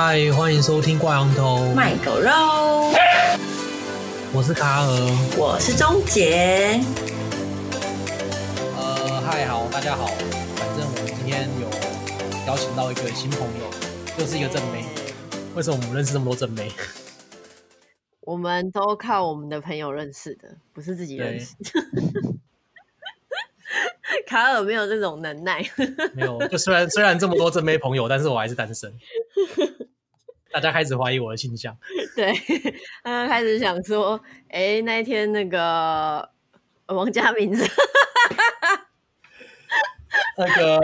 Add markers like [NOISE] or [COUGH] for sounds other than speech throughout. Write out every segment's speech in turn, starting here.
嗨，欢迎收听挂羊头卖狗肉。我是卡尔，我是钟杰。呃，嗨，好，大家好。反正我们今天有邀请到一个新朋友，又是一个正妹。为什么我们认识这么多正妹？我们都靠我们的朋友认识的，不是自己认识。[LAUGHS] 卡尔没有这种能耐，没有。就虽然虽然这么多正妹朋友，但是我还是单身。大家开始怀疑我的形象。[LAUGHS] 对，他开始想说，哎、欸，那一天那个王嘉明，[LAUGHS] 那个，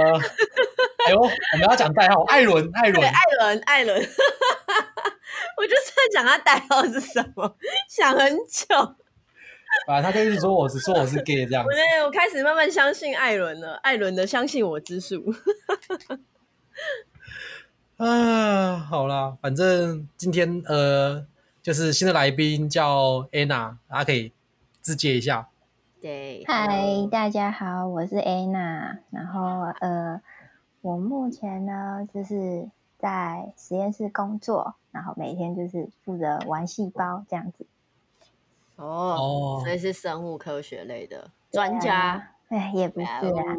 哎呦，我们要讲代号，艾伦，艾伦，艾伦，艾伦。[LAUGHS] 我就是在讲他代号是什么，想很久。啊，他就是说我是说我是 gay 这样子。我我开始慢慢相信艾伦了，艾伦的相信我之术。啊，好啦，反正今天呃，就是新的来宾叫 Anna，大家可以自介一下。对，嗨，大家好，我是 Anna。然后呃，我目前呢就是在实验室工作，然后每天就是负责玩细胞这样子。哦，所以是生物科学类的专家？哎，也不是啊。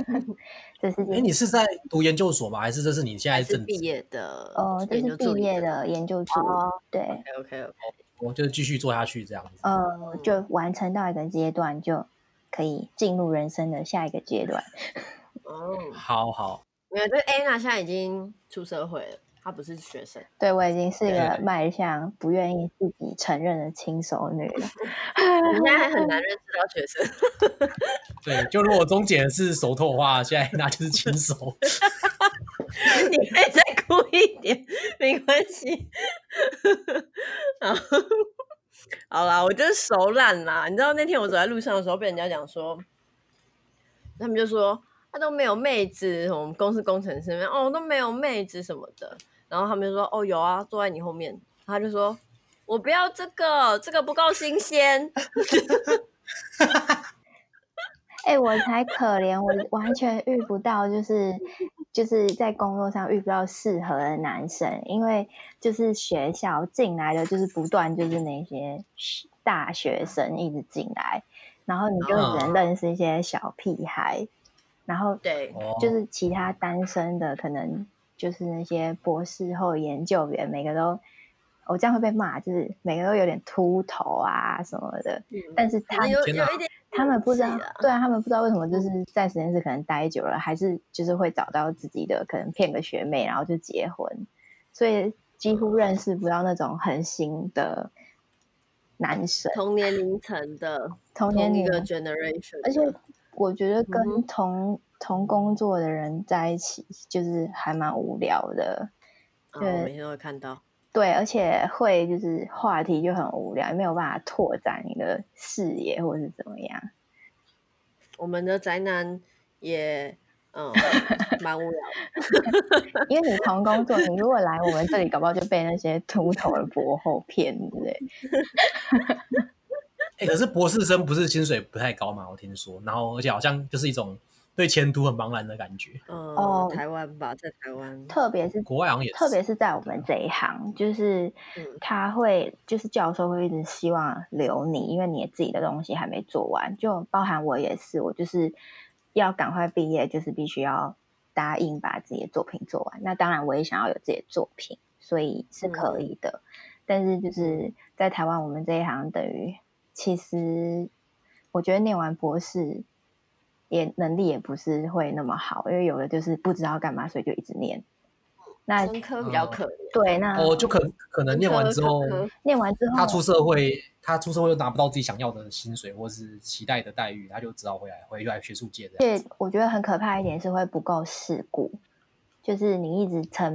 [LAUGHS] 这是哎，你是在读研究所吗？还是这是你现在正毕业的？哦，这是毕业的研究助理。对，OK OK，我就继续做下去这样子。呃，就完成到一个阶段，就可以进入人生的下一个阶段。[LAUGHS] 哦，好好。没有，这 Anna 现在已经出社会了。她不是学生，对，我已经是一个迈向不愿意自己承认的轻熟女了。[LAUGHS] 我现在还很难认识到学生。[LAUGHS] 对，就如果钟姐是熟透的话，现在那就是轻熟。[LAUGHS] 你可以再哭一点，没关系。好，好啦，我就是熟烂啦。你知道那天我走在路上的时候，被人家讲说，他们就说他都没有妹子，我们公司工程师们哦都没有妹子什么的。然后他们就说：“哦，有啊，坐在你后面。”他就说：“我不要这个，这个不够新鲜。[LAUGHS] ”哎、欸，我才可怜，我完全遇不到，就是就是在工作上遇不到适合的男生，因为就是学校进来的就是不断就是那些大学生一直进来，然后你就只能认识一些小屁孩，哦、然后对，就是其他单身的可能。就是那些博士后研究员，每个都，我这样会被骂，就是每个都有点秃头啊什么的。嗯、但是他们有，有一点，他们不知道，对啊，他们不知道为什么就是在实验室可能待久了，还是就是会找到自己的，可能骗个学妹，然后就结婚。所以几乎认识不到那种很新的男生，同年龄层的，同年龄的 generation。而且我觉得跟同。嗯同工作的人在一起，就是还蛮无聊的。对，哦、每天都会看到。对，而且会就是话题就很无聊，没有办法拓展你的视野或者是怎么样。我们的宅男也嗯蛮无聊的，因为你同工作，你如果来我们这里，搞不好就被那些秃头的博后骗之类。[LAUGHS] 哎、欸，可是博士生不是薪水不太高嘛？我听说，然后而且好像就是一种。对前途很茫然的感觉。哦，台湾吧，在台湾，特别是国外好像也是，特别是在我们这一行，就是他会，就是教授会一直希望留你，因为你自己的东西还没做完。就包含我也是，我就是要赶快毕业，就是必须要答应把自己的作品做完。那当然，我也想要有自己的作品，所以是可以的。嗯、但是就是在台湾，我们这一行等于，其实我觉得念完博士。也能力也不是会那么好，因为有的就是不知道干嘛，所以就一直念。那科比较可怜，对，那哦，就可可能念完之后，念完之后，他出社会，他出社会又拿不到自己想要的薪水或是期待的待遇，他就只好回来回来学术界的。对，我觉得很可怕一点是会不够世故，就是你一直成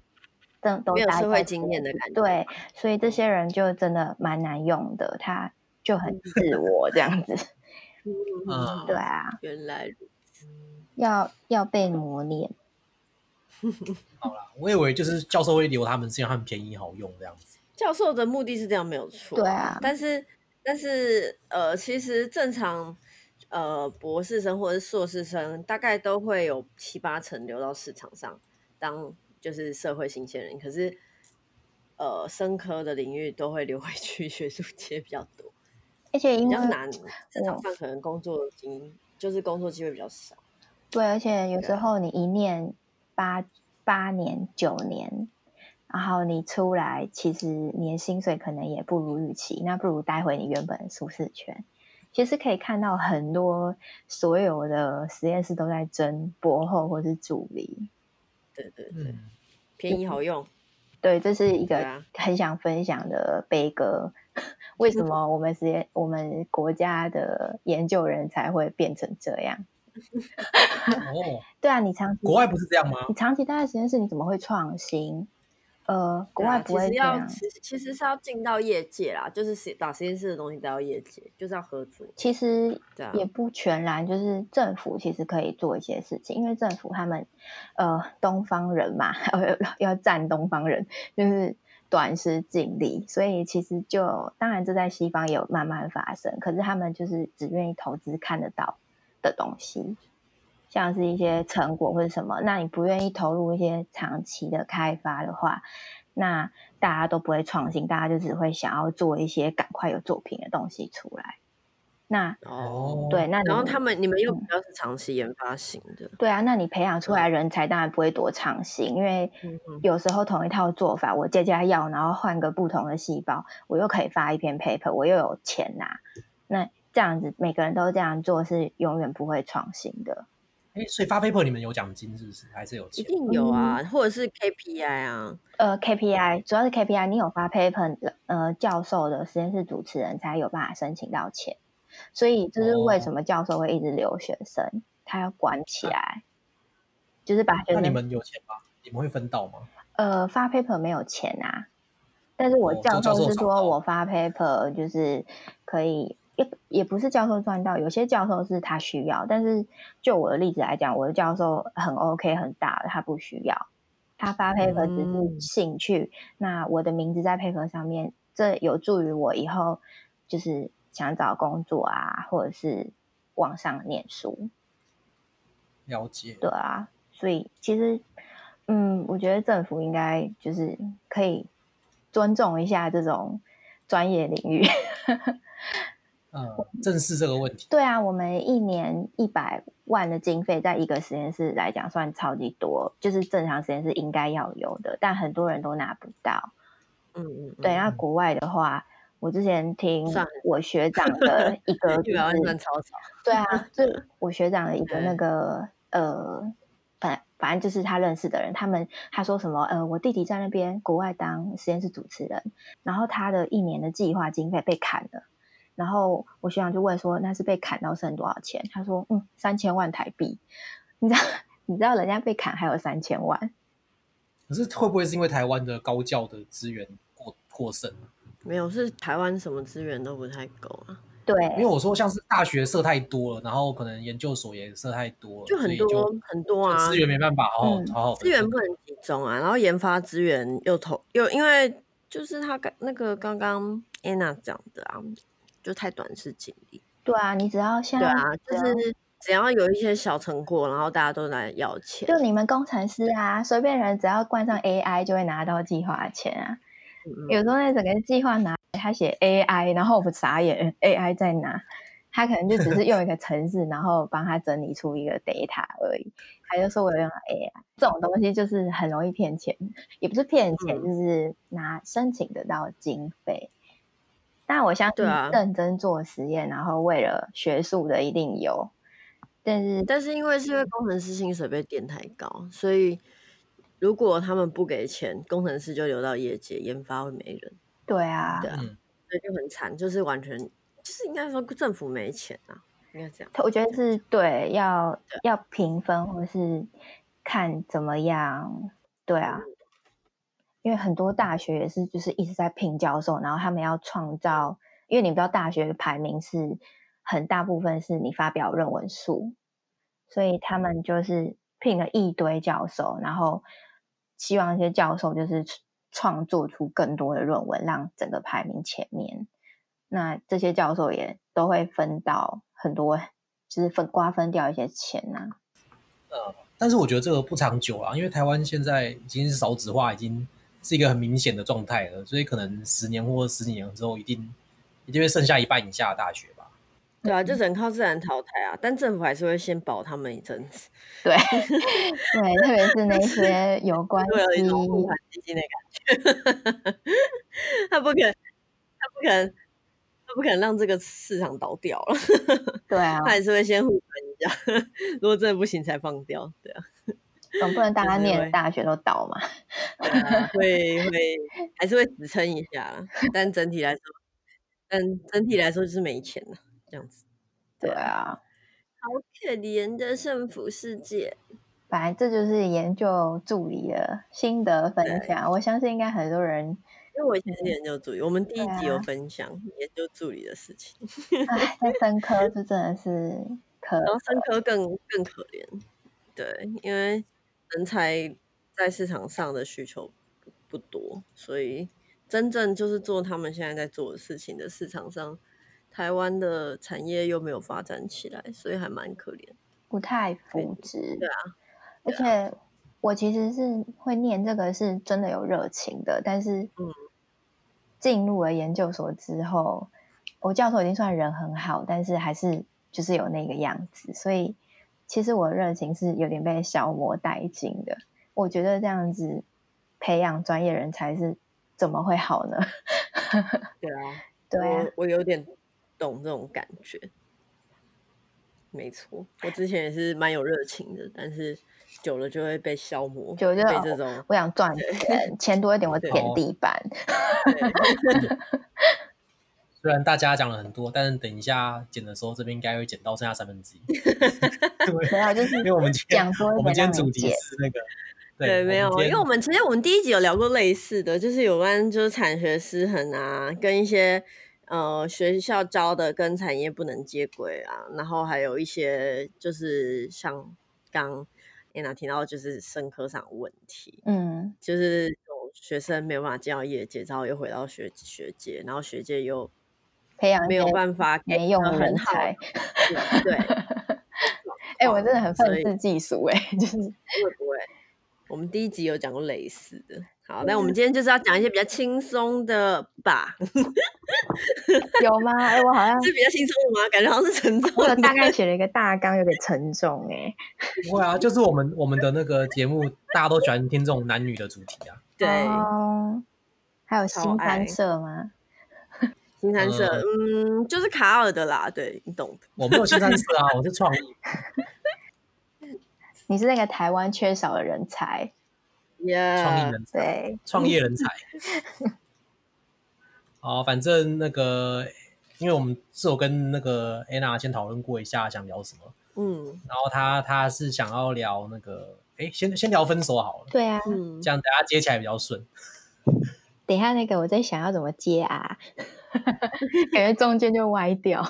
都都没有社会经验的感觉。对，所以这些人就真的蛮难用的，他就很自我这样子。[LAUGHS] 嗯，对啊，原来要要被磨练。[LAUGHS] 好啦，我以为就是教授会留他们，是因为他们便宜好用这样子。教授的目的是这样没有错，对啊。但是但是呃，其实正常呃博士生或者是硕士生，大概都会有七八成留到市场上当就是社会新鲜人。可是呃生科的领域都会留回去学术界比较多，而且因为比较难，这场饭可能工作经验就是工作机会比较少。对，而且有时候你一念八八年九年，然后你出来，其实你的薪水可能也不如预期，那不如待回你原本的舒适圈。其实可以看到很多所有的实验室都在争博后或是助理。对对对，便宜好用。对，这是一个很想分享的悲歌。[LAUGHS] 为什么我们实验我们国家的研究人才会变成这样？[LAUGHS] 哦，对啊，你长期国外不是这样吗？你长期待在实验室，你怎么会创新？呃，国外不会这样。啊、其实要其实其实是要进到业界啦，就是把实验室的东西带到业界，就是要合作。其实也不全然，就是政府其实可以做一些事情，因为政府他们呃东方人嘛，[LAUGHS] 要要占东方人，就是短时尽力，所以其实就当然这在西方也有慢慢发生，可是他们就是只愿意投资看得到的东西，像是一些成果或者什么，那你不愿意投入一些长期的开发的话，那大家都不会创新，大家就只会想要做一些赶快有作品的东西出来。那哦，对，那然后他们你们又比较是长期研发型的，对啊，那你培养出来人才当然不会多创新，因为有时候同一套做法，我加加药，然后换个不同的细胞，我又可以发一篇 paper，我又有钱拿，那。这样子，每个人都这样做，是永远不会创新的。哎，所以发 paper 你们有奖金是不是？还是有钱？一定有啊，嗯、或者是 KPI 啊？呃，KPI 主要是 KPI，你有发 paper，呃，教授的实验室主持人才有办法申请到钱。所以这是为什么教授会一直留学生，哦、他要管起来，啊、就是把学生。那你们有钱吗？你们会分到吗？呃，发 paper 没有钱啊，但是我教授是说我发 paper 就是可以。也也不是教授赚到，有些教授是他需要，但是就我的例子来讲，我的教授很 OK 很大，他不需要，他发 paper 只是兴趣。嗯、那我的名字在 paper 上面，这有助于我以后就是想找工作啊，或者是网上念书。了解。对啊，所以其实，嗯，我觉得政府应该就是可以尊重一下这种专业领域。[LAUGHS] 嗯，正视这个问题。对啊，我们一年一百万的经费，在一个实验室来讲算超级多，就是正常实验室应该要有的，但很多人都拿不到。嗯嗯，嗯对。那国外的话，我之前听我学长的一个、[LAUGHS] 就是，对啊，就 [LAUGHS] 我学长的一个那个呃，反反正就是他认识的人，他们他说什么呃，我弟弟在那边国外当实验室主持人，然后他的一年的计划经费被砍了。然后我学长就问说：“那是被砍到剩多少钱？”他说：“嗯，三千万台币。”你知道？[LAUGHS] 你知道人家被砍还有三千万？可是会不会是因为台湾的高教的资源过过剩？没有，是台湾什么资源都不太够啊。对，因为我说像是大学设太多了，然后可能研究所也设太多了，就很多就很多啊，资源没办法好好、嗯、好好，资源不能集中啊。然后研发资源又投又因为就是他刚那个刚刚 Anna 讲的啊。就太短视近利。对啊，你只要像对啊，就是只要有一些小成果，然后大家都来要钱。就你们工程师啊，随便人只要冠上 AI 就会拿到计划钱啊。嗯、有时候那整个计划拿他写 AI，然后我不傻眼，[LAUGHS] AI 在哪？他可能就只是用一个程式，[LAUGHS] 然后帮他整理出一个 data 而已。他就说我有用 AI，这种东西就是很容易骗钱，也不是骗钱，嗯、就是拿申请得到经费。但我相信认真做实验，啊、然后为了学术的一定有，但是但是因为是因为工程师薪水被垫太高，所以如果他们不给钱，工程师就留到业界研发会没人。对啊，对啊，所以就很惨，就是完全就是应该说政府没钱啊，应该这样。我觉得是对，要要平分或是看怎么样，对啊。嗯因为很多大学也是，就是一直在聘教授，然后他们要创造，因为你不知道大学的排名是很大部分是你发表论文数，所以他们就是聘了一堆教授，然后希望一些教授就是创作出更多的论文，让整个排名前面。那这些教授也都会分到很多，就是分瓜分掉一些钱呐、呃，但是我觉得这个不长久啊，因为台湾现在已经是少子化，已经。是一个很明显的状态了，所以可能十年或者十几年之后，一定一定会剩下一半以下的大学吧。对啊，就只能靠自然淘汰啊，但政府还是会先保他们一阵子。对，对，特别是那些有 [LAUGHS] 关会有一种护盘基金的感觉，[LAUGHS] 他不可能，他不可能，他不可能让这个市场倒掉了。[LAUGHS] 对啊，他还是会先护盘一下，如果真的不行才放掉。对啊，总不能大家念大学都倒嘛。会会还是会支撑一下，但整体来说，但整体来说就是没钱了。这样子，对啊，好可怜的胜福世界。反正这就是研究助理的心得分享，我相信应该很多人，因为我以前是研究助理，我们第一集有分享研究助理的事情。哎，在生科就真的是可，然后生科更更可怜，对，因为人才在市场上的需求不多，所以真正就是做他们现在在做的事情的市场上。台湾的产业又没有发展起来，所以还蛮可怜，不太扶植。对啊，而且我其实是会念这个，是真的有热情的。但是，嗯，进入了研究所之后，我教授已经算人很好，但是还是就是有那个样子，所以其实我的热情是有点被消磨殆尽的。我觉得这样子培养专业人才是怎么会好呢？[LAUGHS] 对啊，对啊，我，我有点。懂这种感觉，没错。我之前也是蛮有热情的，但是久了就会被消磨。就就被这种，我想赚钱，钱多一点，我舔地板。[LAUGHS] 虽然大家讲了很多，但是等一下剪的时候，这边应该会剪到剩下三分之一。[LAUGHS] 没有，就是因为我们讲说，我们今天主题是那个，对，对没有，因为我们其实我们第一集有聊过类似的，就是有关就是产学失衡啊，跟一些。呃，学校教的跟产业不能接轨啊，然后还有一些就是像刚 Anna 提到，就是生科上的问题，嗯，就是有学生没有办法进到业界，然后又回到学学界，然后学界又培养没有办法没用人才，对，[LAUGHS] 哎、欸，我真的很愤世嫉俗，哎，就是会不会，我们第一集有讲过类似的。好，那我们今天就是要讲一些比较轻松的吧？[LAUGHS] 有吗？哎、欸，我好像 [LAUGHS] 是比较轻松的吗？感觉好像是沉重的。我大概写了一个大纲，有点沉重哎、欸。不会啊，就是我们我们的那个节目，大家都喜欢听这种男女的主题啊。对，哦、还有新三社吗？[LAUGHS] 新三社，嗯，就是卡尔的啦。对，你懂的。我没有新三社啊，我是创意。你是那个台湾缺少的人才。创、意人才，创业人才。[LAUGHS] 好，反正那个，因为我们是有跟那个 Anna 先讨论过一下，想聊什么。嗯，然后他他是想要聊那个，哎，先先聊分手好了。对啊，这样大家接起来比较顺。等一下那个，我在想要怎么接啊？[LAUGHS] 感觉中间就歪掉。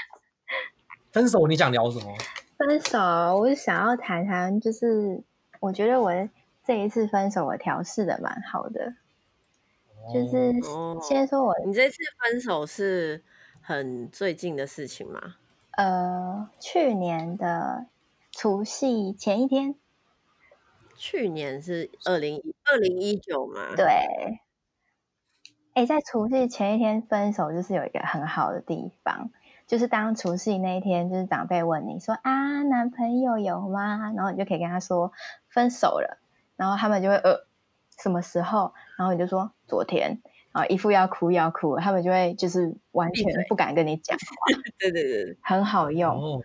[LAUGHS] 分手，你想聊什么？分手，我想要谈谈，就是我觉得我。这一次分手，我调试的蛮好的，就是先说我，你这次分手是很最近的事情吗？呃，去年的除夕前一天，去年是二零二零一九嘛？对。哎，在除夕前一天分手，就是有一个很好的地方，就是当除夕那一天，就是长辈问你说啊，男朋友有吗？然后你就可以跟他说分手了。然后他们就会呃，什么时候？然后你就说昨天，然后一副要哭要哭，他们就会就是完全不敢跟你讲话。[LAUGHS] 对对对，很好用，哦、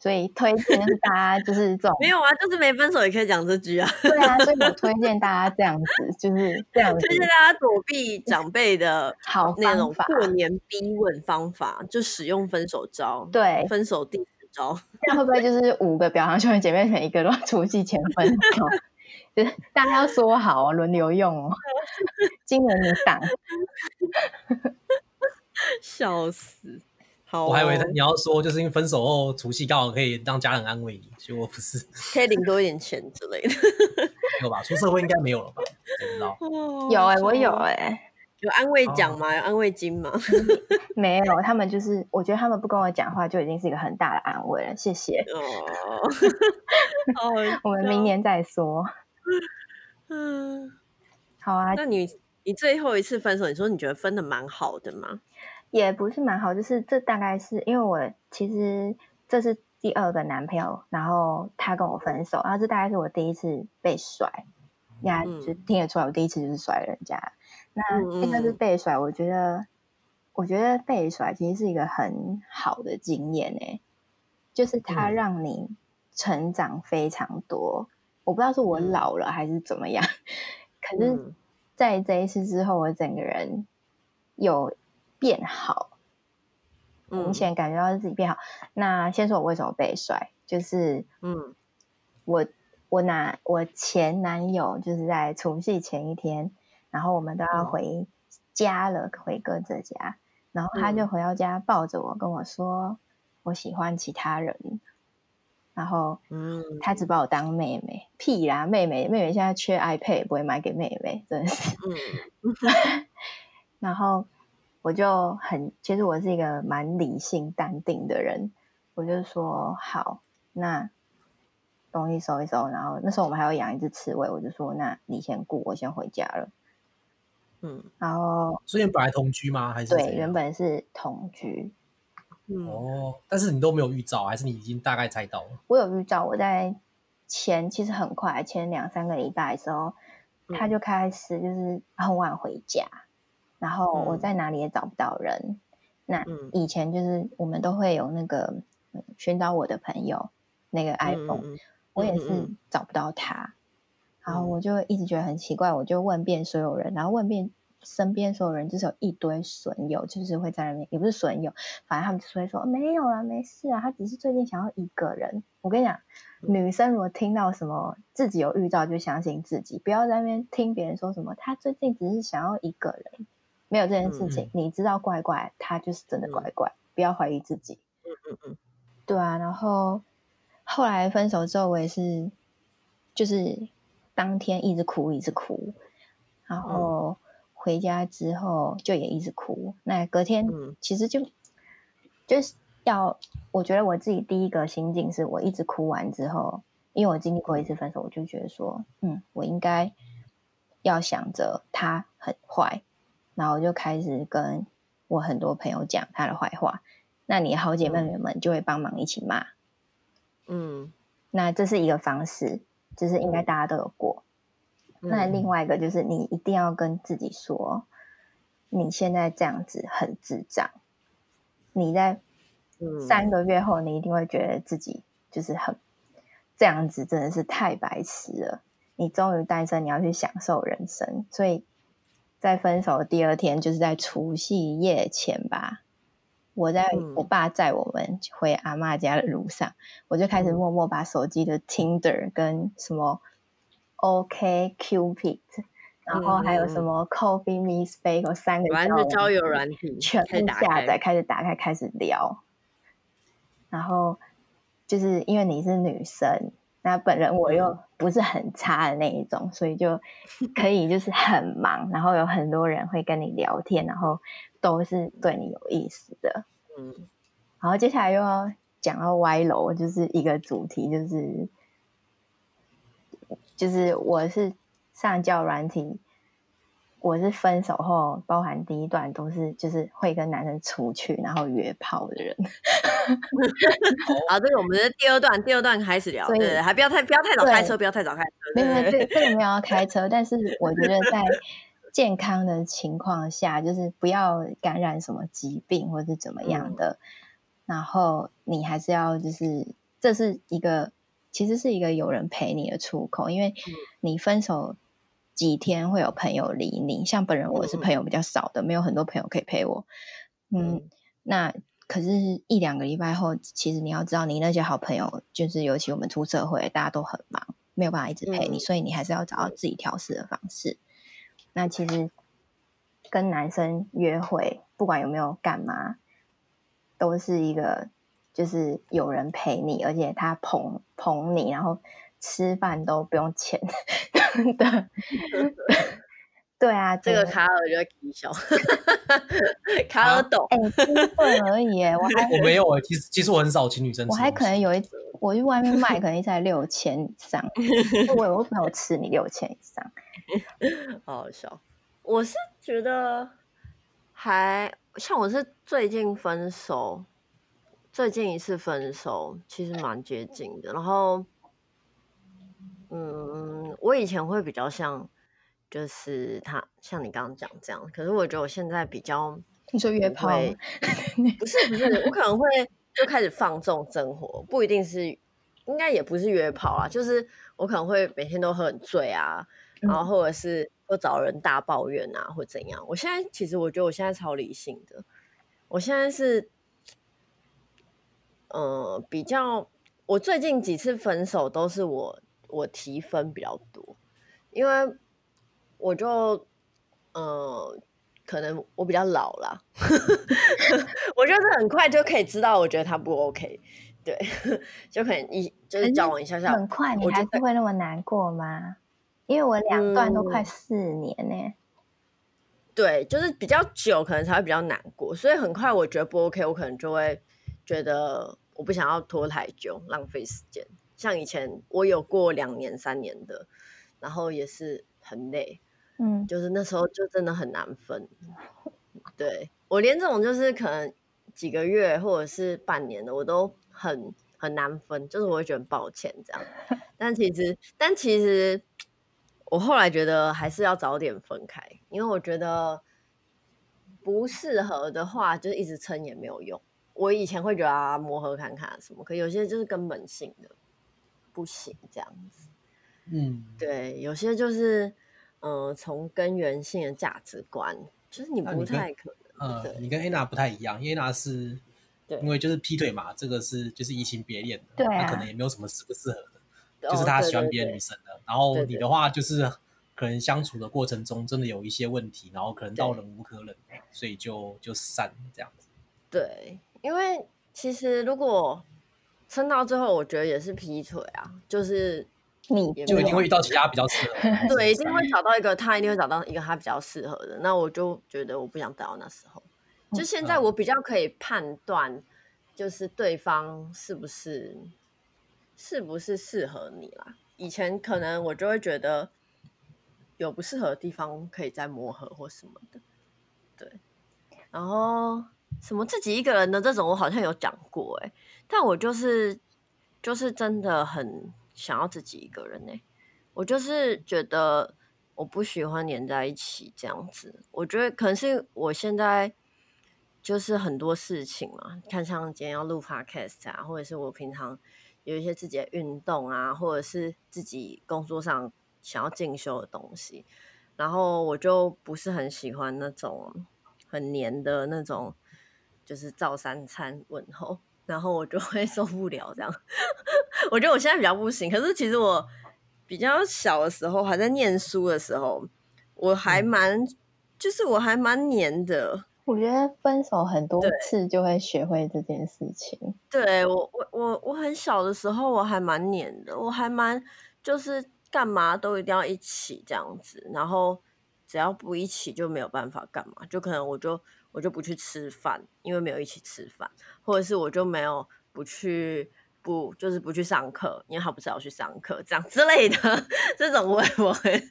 所以推荐是大家就是这种 [LAUGHS] 没有啊，就是没分手也可以讲这句啊。对啊，所以我推荐大家这样子，就是这样子，推荐大家躲避长辈的 [LAUGHS] 好那种过年逼问方法，就使用分手招。对，分手第十招，这样会不会就是五个表扬兄弟姐妹每一个都除夕前分手？就是大家要说好哦，轮流用哦。[LAUGHS] 今年你挡，[LAUGHS] 笑死！好、哦，我还以为你要说，就是因为分手后除夕刚好可以让家人安慰你，结果不是，[LAUGHS] 可以领多一点钱之类的，有吧？出社会应该没有了吧？不知道。有哎、欸，我有哎、欸，有安慰奖吗？有安慰金吗？没有，他们就是，我觉得他们不跟我讲话就已经是一个很大的安慰了。谢谢。哦，我们明年再说。[LAUGHS] 嗯，好啊。那你你最后一次分手，你说你觉得分的蛮好的吗？也不是蛮好，就是这大概是因为我其实这是第二个男朋友，然后他跟我分手，然后这大概是我第一次被甩，呀、嗯，就听得出来我第一次就是甩人家。那应该是被甩，我觉得，我觉得被甩其实是一个很好的经验诶，就是它让你成长非常多。我不知道是我老了还是怎么样，可是在这一次之后，我整个人有变好，明显感觉到自己变好。那先说我为什么被甩，就是嗯，我我男我前男友就是在除夕前一天。然后我们都要回家了，嗯、回哥这家。然后他就回到家，抱着我跟我说：“我喜欢其他人。”然后，嗯，他只把我当妹妹，屁啦，妹妹，妹妹现在缺 iPad，不会买给妹妹，真的是。嗯、[LAUGHS] 然后我就很，其实我是一个蛮理性淡定的人，我就说好，那东西收一收。然后那时候我们还要养一只刺猬，我就说：“那你先顾，我先回家了。”嗯，然后所以你本来同居吗？还是对，原本是同居。嗯、哦，但是你都没有预兆，还是你已经大概猜到了？我有预兆，我在前其实很快，前两三个礼拜的时候，嗯、他就开始就是很晚回家，然后我在哪里也找不到人。嗯、那以前就是我们都会有那个寻找我的朋友那个 iPhone，、嗯、我也是找不到他。然后我就一直觉得很奇怪，我就问遍所有人，然后问遍身边所有人，就是有一堆损友，就是会在那边，也不是损友，反正他们就会说没有啊，没事啊，他只是最近想要一个人。我跟你讲，女生如果听到什么自己有预兆，就相信自己，不要在那边听别人说什么，他最近只是想要一个人，没有这件事情，嗯、你知道怪怪，他就是真的怪怪，嗯、不要怀疑自己。嗯嗯嗯，对啊，然后后来分手之后，我也是，就是。当天一直哭，一直哭，然后回家之后就也一直哭。嗯、那隔天其实就就是要，我觉得我自己第一个心境是我一直哭完之后，因为我经历过一次分手，我就觉得说，嗯，我应该要想着他很坏，然后我就开始跟我很多朋友讲他的坏话。那你好姐妹们就会帮忙一起骂，嗯，那这是一个方式。就是应该大家都有过，嗯、那另外一个就是你一定要跟自己说，你现在这样子很智障，你在三个月后你一定会觉得自己就是很这样子，真的是太白痴了。你终于单身，你要去享受人生，所以在分手的第二天，就是在除夕夜前吧。我在我爸载我们回阿妈家的路上，嗯、我就开始默默把手机的 Tinder 跟什么 OK Cupid，然后还有什么 Coffee Meets Bagel 三个交友软体全部下载，开。始打开，开始聊。然后就是因为你是女生，那本人我又不是很差的那一种，所以就可以就是很忙，然后有很多人会跟你聊天，然后。都是对你有意思的，嗯，然后接下来又要讲到歪楼，就是一个主题，就是就是我是上教软体，我是分手后，包含第一段都是就是会跟男生出去然后约炮的人。[LAUGHS] 好，这个我们的第二段，第二段开始聊，对，对，还不要太不要太早开车，不要太早开车，没有没有，这这个没有要开车，但是我觉得在。健康的情况下，就是不要感染什么疾病或是怎么样的。嗯、然后你还是要，就是这是一个，其实是一个有人陪你的出口。因为你分手几天会有朋友理你，像本人我是朋友比较少的，嗯、没有很多朋友可以陪我。嗯，嗯那可是一两个礼拜后，其实你要知道，你那些好朋友，就是尤其我们出社会，大家都很忙，没有办法一直陪你，嗯、所以你还是要找到自己调试的方式。那其实跟男生约会，不管有没有干嘛，都是一个就是有人陪你，而且他捧捧你，然后吃饭都不用钱的。[LAUGHS] 对啊，这个卡尔就会搞笑，卡尔懂，哎、欸，机会而已。我还我没有哎，其实其实我很少请女生吃，我还可能有一我去外面卖，可能才六千以上。[LAUGHS] 我我朋友吃你六千以上，[LAUGHS] 好好笑。我是觉得还像我是最近分手，最近一次分手其实蛮接近的。然后，嗯，我以前会比较像，就是他像你刚刚讲这样。可是我觉得我现在比较，你说约炮？不是不是，我可能会就开始放纵生活，不一定是，应该也不是约炮啊，就是我可能会每天都喝很醉啊，然后或者是。又找人大抱怨啊，或怎样？我现在其实我觉得我现在超理性的。我现在是，呃，比较我最近几次分手都是我我提分比较多，因为我就呃，可能我比较老了，[LAUGHS] 我就是很快就可以知道，我觉得他不 OK，对，[LAUGHS] 就可能一就是交往一下下，很快，你还是会那么难过吗？因为我两段都快四年呢、欸嗯，对，就是比较久，可能才会比较难过，所以很快我觉得不 OK，我可能就会觉得我不想要拖太久，浪费时间。像以前我有过两年、三年的，然后也是很累，嗯，就是那时候就真的很难分。对，我连这种就是可能几个月或者是半年的，我都很很难分，就是我会觉得抱歉这样。[LAUGHS] 但其实，但其实。我后来觉得还是要早点分开，因为我觉得不适合的话，就是一直撑也没有用。我以前会觉得啊，磨合看看什么，可有些就是根本性的不行这样子。嗯，对，有些就是嗯、呃，从根源性的价值观，就是你不太可能。嗯，你跟 Anna 不太一样，因为 Anna 是，对，因为就是劈腿嘛，这个是就是移情别恋的，对、啊，他可能也没有什么适不适合的。就是他喜欢别的女生的，哦、对对对，然后你的话就是可能相处的过程中真的有一些问题，然后可能到忍无可忍，所以就就散这样子。对，因为其实如果撑到最后，我觉得也是劈腿啊，就是你就一定会遇到其他比较适合，对，一定会找到一个他，一定会找到一个他比较适合的。那我就觉得我不想等到那时候，就现在我比较可以判断，就是对方是不是。是不是适合你啦？以前可能我就会觉得有不适合的地方可以再磨合或什么的，对。然后什么自己一个人的这种，我好像有讲过哎、但我就是就是真的很想要自己一个人哎、欸，我就是觉得我不喜欢黏在一起这样子。我觉得可能是我现在就是很多事情嘛，看像今天要录 podcast 啊，或者是我平常。有一些自己的运动啊，或者是自己工作上想要进修的东西，然后我就不是很喜欢那种很黏的那种，就是照三餐问候，然后我就会 [LAUGHS] 受不了这样。[LAUGHS] 我觉得我现在比较不行，可是其实我比较小的时候，还在念书的时候，我还蛮，嗯、就是我还蛮黏的。我觉得分手很多次就会学会这件事情。对，对我，我，我，我很小的时候我还蛮黏的，我还蛮就是干嘛都一定要一起这样子，然后只要不一起就没有办法干嘛，就可能我就我就不去吃饭，因为没有一起吃饭，或者是我就没有不去不就是不去上课，因为他不是要去上课这样 [LAUGHS] 之类的，这种我也我会。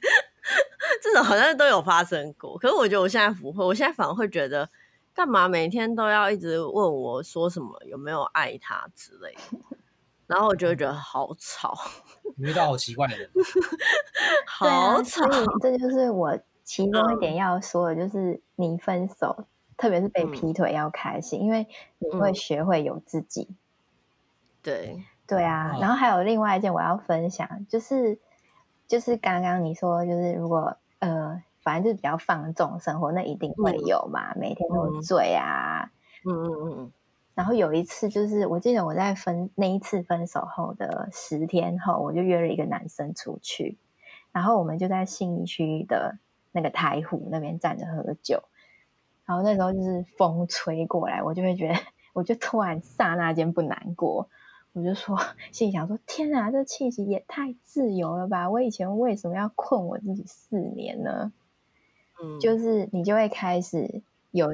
[LAUGHS] 这种好像都有发生过，可是我觉得我现在不会，我现在反而会觉得，干嘛每天都要一直问我说什么有没有爱他之类的，然后我就会觉得好吵，你遇到好奇怪的人，[LAUGHS] 好吵，啊，这就是我其中一点要说的，就是你分手，嗯、特别是被劈腿要开心，嗯，因为你会学会有自己。对对啊，然后还有另外一件我要分享，就是。就是刚刚你说，就是如果呃，反正就是比较放纵生活，那一定会有嘛，嗯、每天都醉啊，嗯嗯嗯。然后有一次，就是我记得我在分那一次分手后的十天后，我就约了一个男生出去，然后我们就在信义区的那个台湖那边站着喝酒，然后那时候就是风吹过来，我就会觉得，[LAUGHS] 我就突然刹那间不难过。我就说，心里想说，天啊，这气息也太自由了吧！我以前为什么要困我自己四年呢？嗯，就是你就会开始有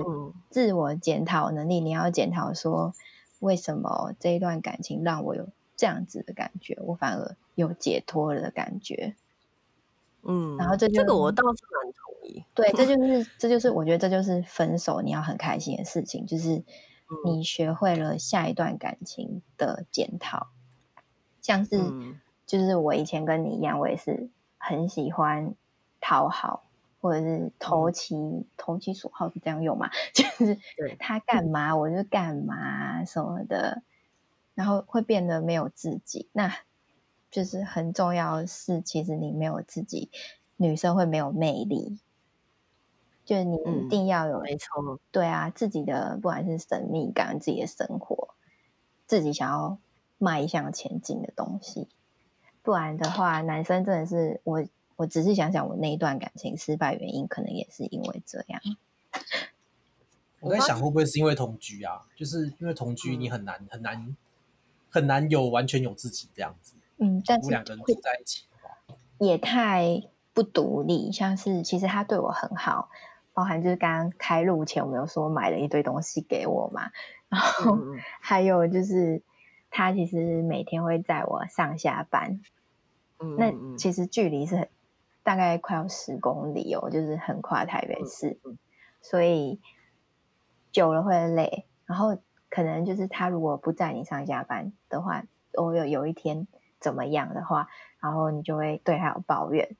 自我检讨能力，你要检讨说，为什么这一段感情让我有这样子的感觉，我反而有解脱了的感觉。嗯，然后这这个我倒是蛮同意。对，这就 [LAUGHS] 是这就是我觉得这就是分手你要很开心的事情，就是你学会了下一段感情的检讨，像是就是我以前跟你一样，我也是很喜欢讨好或者是投其、嗯、投其所好是这样用嘛，[LAUGHS] 就是他干嘛我就干嘛什么的，然后会变得没有自己那。就是很重要的是，其实你没有自己，女生会没有魅力。就是你一定要有，没错，对啊，自己的不管是神秘感、自己的生活，自己想要迈向前进的东西。不然的话，男生真的是我，我只是想想，我那一段感情失败原因，可能也是因为这样。[LAUGHS] 我在想，会不会是因为同居啊？就是因为同居，你很难、很难、很难有完全有自己这样子。嗯，但是两个人住在一起也太不独立。像是其实他对我很好，包含就是刚刚开录前我没有说买了一堆东西给我嘛，然后 [LAUGHS] 还有就是他其实每天会载我上下班，嗯，那其实距离是很大概快要十公里哦，就是横跨台北市，所以久了会累。然后可能就是他如果不载你上下班的话，我有有一天。怎么样的话，然后你就会对他有抱怨，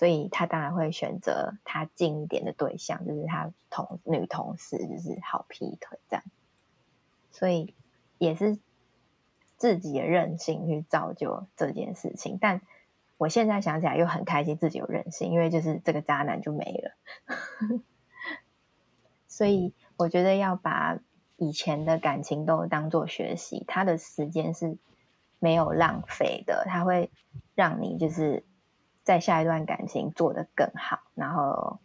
所以他当然会选择他近一点的对象，就是他同女同事，就是好劈腿这样，所以也是自己的任性去造就这件事情。但我现在想起来又很开心，自己有任性，因为就是这个渣男就没了。[LAUGHS] 所以我觉得要把以前的感情都当做学习，他的时间是。没有浪费的，他会让你就是在下一段感情做得更好，然后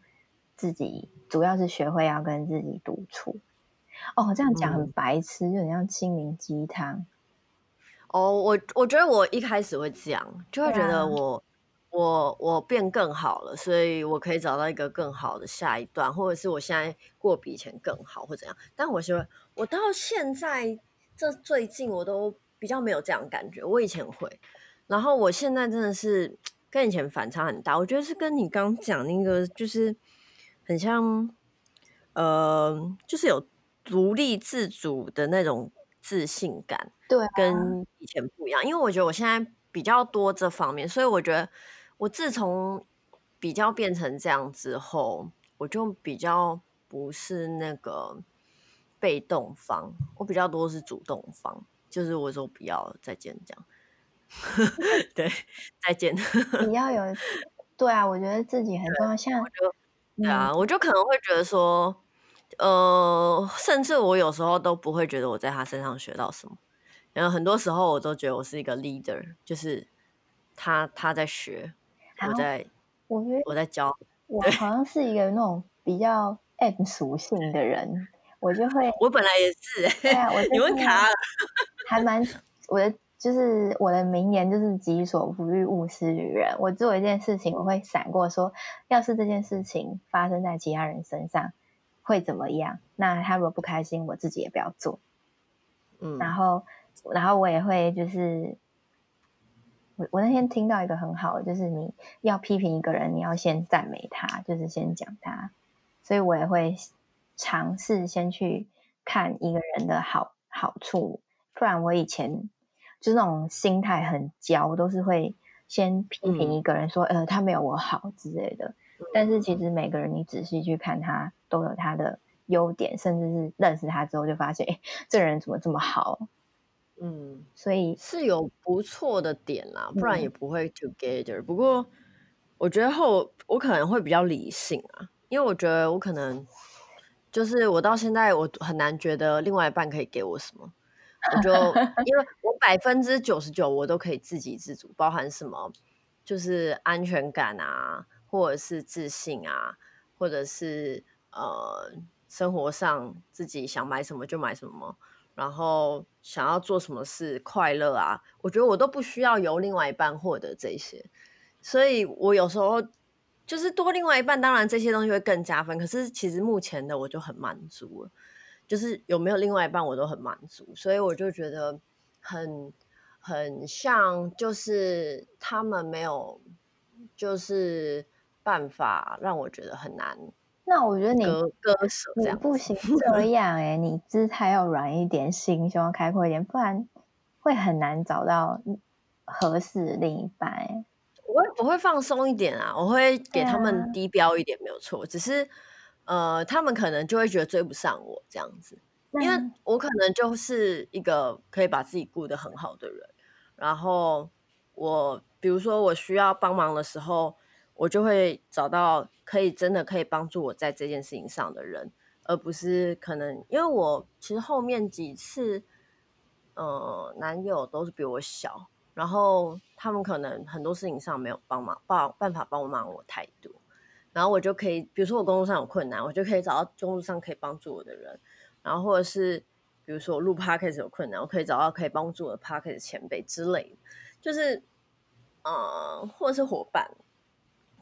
自己主要是学会要跟自己独处。哦，这样讲很白痴，嗯、就很像心灵鸡汤。哦，我我觉得我一开始会这样，就会觉得我、啊、我我变更好了，所以我可以找到一个更好的下一段，或者是我现在过比以前更好，或怎样。但我觉得我到现在这最近我都。比较没有这样感觉，我以前会，然后我现在真的是跟以前反差很大。我觉得是跟你刚讲那个，就是很像，呃，就是有独立自主的那种自信感，对啊，跟以前不一样。因为我觉得我现在比较多这方面，所以我觉得我自从比较变成这样之后，我就比较不是那个被动方，我比较多是主动方。就是我说不要再见这样，[LAUGHS] 对，再见。你 [LAUGHS] 要有，对啊，我觉得自己很重要。像，对啊，我就可能会觉得说，呃，甚至我有时候都不会觉得我在他身上学到什么，然后很多时候我都觉得我是一个 leader，就是他他在学，我在，我觉得我在教，我好像是一个那种比较 M 属性的人。我就会，我本来也是，对啊，我 [LAUGHS] 你问卡了，还蛮我的就是我的名言就是己所不欲，勿施于人。我做一件事情，我会闪过说，要是这件事情发生在其他人身上，会怎么样？那他如果不开心，我自己也不要做。嗯，然后，然后我也会就是，我我那天听到一个很好的，就是你要批评一个人，你要先赞美他，就是先讲他，所以我也会。尝试先去看一个人的好好处，不然我以前就是那种心态很焦，都是会先批评一个人说，嗯、呃，他没有我好之类的。但是其实每个人你仔细去看他，都有他的优点，甚至是认识他之后就发现，哎，这个人怎么这么好？嗯，所以是有不错的点啦，不然也不会 together。嗯、不过我觉得后我可能会比较理性啊，因为我觉得我可能。就是我到现在我很难觉得另外一半可以给我什么，我就 [LAUGHS] 因为我百分之九十九我都可以自给自足，包含什么就是安全感啊，或者是自信啊，或者是呃生活上自己想买什么就买什么，然后想要做什么事快乐啊，我觉得我都不需要由另外一半获得这些，所以我有时候。就是多另外一半，当然这些东西会更加分。可是其实目前的我就很满足了，就是有没有另外一半我都很满足，所以我就觉得很很像，就是他们没有，就是办法让我觉得很难。那我觉得你割割舍这样你不行 [LAUGHS] 这样哎、欸，你姿态要软一点，心胸要开阔一点，不然会很难找到合适另一半、欸。我会我会放松一点啊，我会给他们低标一点，没有错。只是呃，他们可能就会觉得追不上我这样子，因为我可能就是一个可以把自己顾得很好的人。然后我比如说我需要帮忙的时候，我就会找到。可以真的可以帮助我在这件事情上的人，而不是可能因为我其实后面几次，呃，男友都是比我小，然后他们可能很多事情上没有帮忙，帮办法帮我忙我太多，然后我就可以，比如说我工作上有困难，我就可以找到工作上可以帮助我的人，然后或者是比如说我录 podcast 有困难，我可以找到可以帮助我的 podcast 前辈之类，就是，呃，或者是伙伴。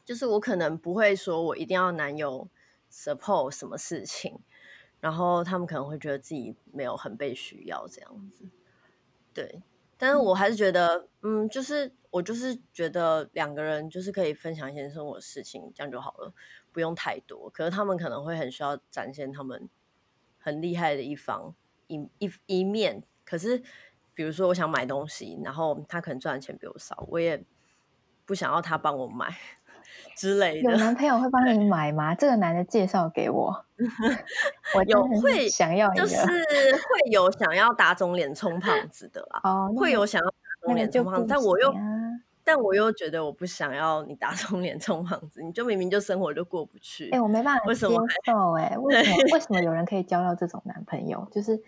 就是我可能不会说，我一定要男友 support 什么事情，然后他们可能会觉得自己没有很被需要这样子，对。但是我还是觉得，嗯，就是我就是觉得两个人就是可以分享一些生活事情，这样就好了，不用太多。可是他们可能会很需要展现他们很厉害的一方一一一面。可是比如说我想买东西，然后他可能赚的钱比我少，我也不想要他帮我买。[LAUGHS] 之类的，有男朋友会 [LAUGHS] 帮你买吗？这个男的介绍给我，[LAUGHS] 我有会想要，就是会有想要打肿脸充胖子的啦。哦，会有想要打肿脸充胖子，但我又，但我又觉得我不想要你打肿脸充胖子，你就明明就生活就过不去。哎，我没办法接受，哎，为什么？为什么有人可以交到这种男朋友？就是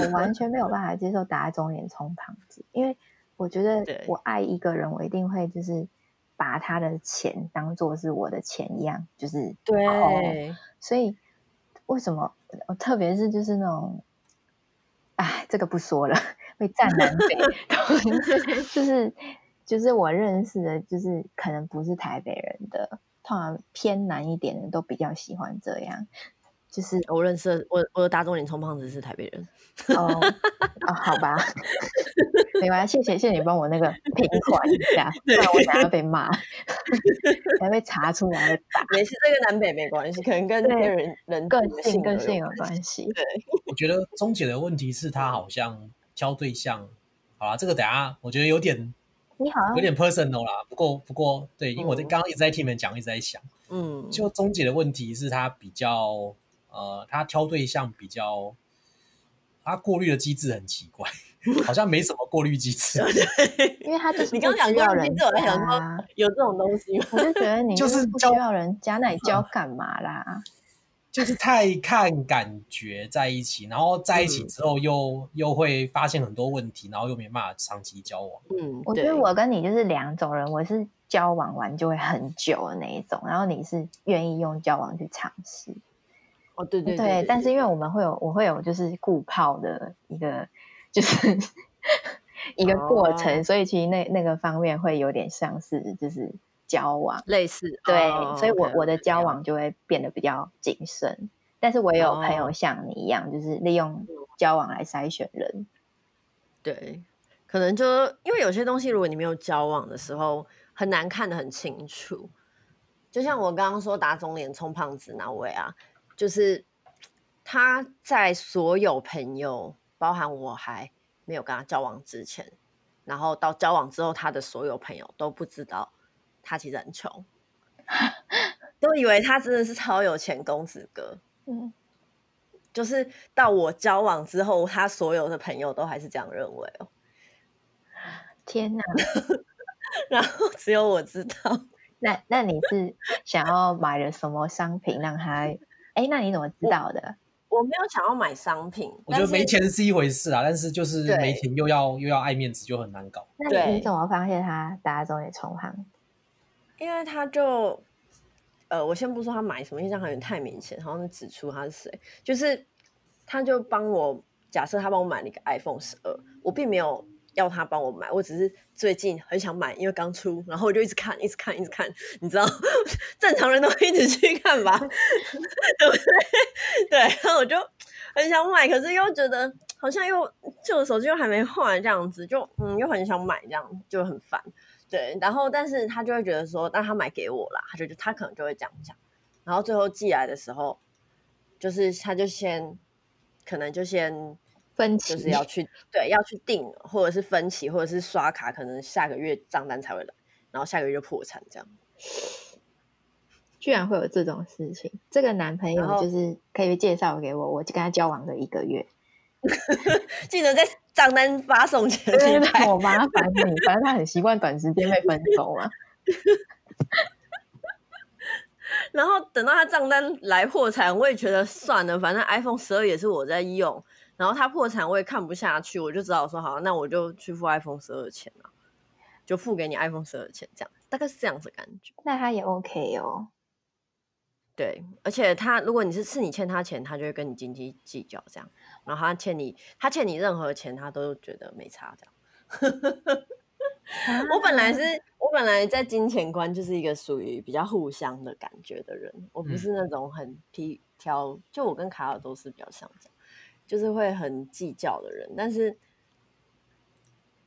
我完全没有办法接受打肿脸充胖子，因为我觉得我爱一个人，我一定会就是。把他的钱当做是我的钱一样，就是对，所以为什么我特别是就是那种，哎，这个不说了，会占南北，[LAUGHS] 就是就是我认识的，就是可能不是台北人的，通常偏南一点的都比较喜欢这样。就是我认识我我的打肿脸充胖子是台北人哦哦，好吧，[LAUGHS] 没关系，谢谢谢谢你帮我那个 [LAUGHS] 平缓一下，不然我想要被骂，还被查出来打。[LAUGHS] 没事，这个南北没关系，可能跟那个人人个性个性有关系。对，我觉得钟姐的问题是她好像挑对象，好啦，这个等下我觉得有点你好有点 personal 啦。不过不过对，因为我在刚刚一直在听你们讲，一直在想，嗯，就钟姐的问题是她比较。呃，他挑对象比较，他过滤的机制很奇怪，[LAUGHS] 好像没什么过滤机制。因为他就是你刚刚讲过人质，我在想说有这种东西吗？[LAUGHS] 我就觉得你 [LAUGHS] 就是不需要人家，那你交干嘛啦？就是太看感觉在一起，然后在一起之后又、嗯、又会发现很多问题，然后又没办法长期交往。嗯，我觉得我跟你就是两种人，我是交往完就会很久的那一种，然后你是愿意用交往去尝试。哦，对对对，但是因为。我们会有，我会有就是固泡的一个，就是 [LAUGHS] 一个过程，哦，所以其实那那个方面会有点像是就是交往类似，对，哦，所以我 okay, 我的交往就会变得比较谨慎，但是我也有朋友像你一样，哦，就是利用交往来筛选人，对，可能就因为有些东西，如果你没有交往的时候，很难看得很清楚，就像我刚刚说打肿脸充胖子那位啊。就是他在所有朋友，包含我还没有跟他交往之前，然后到交往之后，他的所有朋友都不知道他其实很穷，[LAUGHS] 都以为他真的是超有钱公子哥。嗯，就是到我交往之后，他所有的朋友都还是这样认为哦。[LAUGHS] 天哪！然后只有我知道。那那你是想要买了什么商品让他？哎，那你怎么知道的？我，没有想要买商品，我觉得没钱是一回事啊，但是就是没钱又要又要爱面子，就很难搞。那你怎么发现他打肿脸充胖子？因为他就，呃，我先不说他买什么，印象好像太明显，好像指出他是谁，就是他就帮我，假设他帮我买了一个 iPhone 十二，我并没有。要他帮我买，我只是最近很想买，因为刚出，然后我就一直看，一直看，一直看，你知道，[LAUGHS] 正常人都一直去看吧，[LAUGHS] 对不对？[LAUGHS] 对，然后我就很想买，可是又觉得好像又旧的手机又还没换，这样子就嗯又很想买，这样就很烦。对，然后但是他就会觉得说，那他买给我啦，他就他可能就会这样讲。然后最后寄来的时候，就是他就先可能就先分期，就是要去对要去订，或者是分期，或者是刷卡，可能下个月账单才会来，然后下个月就破产这样。[GASPS] 居然会有这种事情，这个男朋友就是可以介绍给我，我就跟他交往了一个月。[LAUGHS] 记得在账单发送前，对对对，我麻烦你，反正他很习惯短时间被分手嘛。[LAUGHS] 然后等到他账单来破产，我也觉得算了，反正 iPhone 十二也是我在用。然后他破产，我也看不下去，我就只好说好，那我就去付 iPhone 十二的钱了，就付给你 iPhone 十二的钱，这样大概是这样子的感觉。那他也 OK 哦。对，而且他如果你是是你欠他钱，他就会跟你斤斤计较这样。然后他欠你，他欠你任何钱，他都觉得没差这样。[LAUGHS] 我本来是我本来在金钱观就是一个属于比较互相的感觉的人，我不是那种很皮挑，就我跟卡尔都是比较像这样，就是会很计较的人。但是，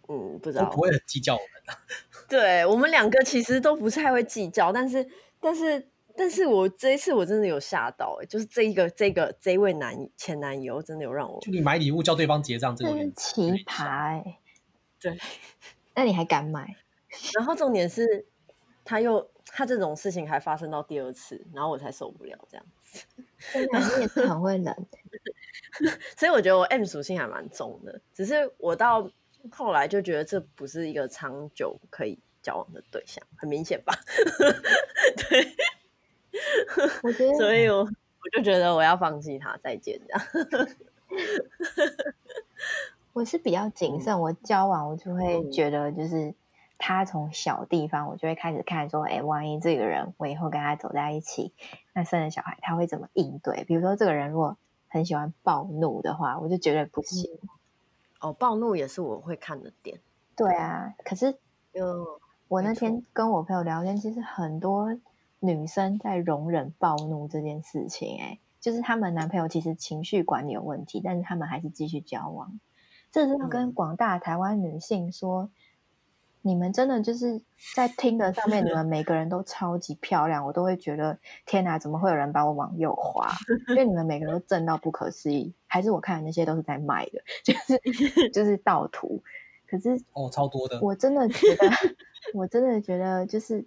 嗯，不知道，我不会很计较我们的。[LAUGHS] 对，我们两个其实都不太会计较，但是，但是。但是我这一次我真的有吓到就是这一个这个这一位男前男友真的有让我，就你买礼物叫对方结账，这个很奇葩。对，[LAUGHS] 那你还敢买？[LAUGHS] 然后重点是，他又他这种事情还发生到第二次，然后我才受不了这样子。你也是很会冷，[LAUGHS] 所以我觉得我 M 属性还蛮重的，只是我到后来就觉得这不是一个长久可以交往的对象，很明显吧？[LAUGHS] 对。我觉得，所以我我就觉得我要放弃他，再见这样。[LAUGHS] 我是比较谨慎，我交往我就会觉得，就是他从小地方，我就会开始看说，哎、欸，万一这个人我以后跟他走在一起，那生了小孩，他会怎么应对？比如说，这个人如果很喜欢暴怒的话，我就绝对不行。哦，暴怒也是我会看的点。对啊，可是，就我那天跟我朋友聊天，其实很多。女生在容忍暴怒这件事情，哎，就是他们男朋友其实情绪管理有问题，但是他们还是继续交往。这是要跟广大台湾女性说，嗯、你们真的就是在听的上面，你们每个人都超级漂亮，我都会觉得天哪，怎么会有人把我往右滑？因为你们每个人都正到不可思议，还是我看的那些都是在卖的，就是 [LAUGHS] 就是盗图。可是哦，超多的，我真的觉得，[LAUGHS] 我真的觉得就是。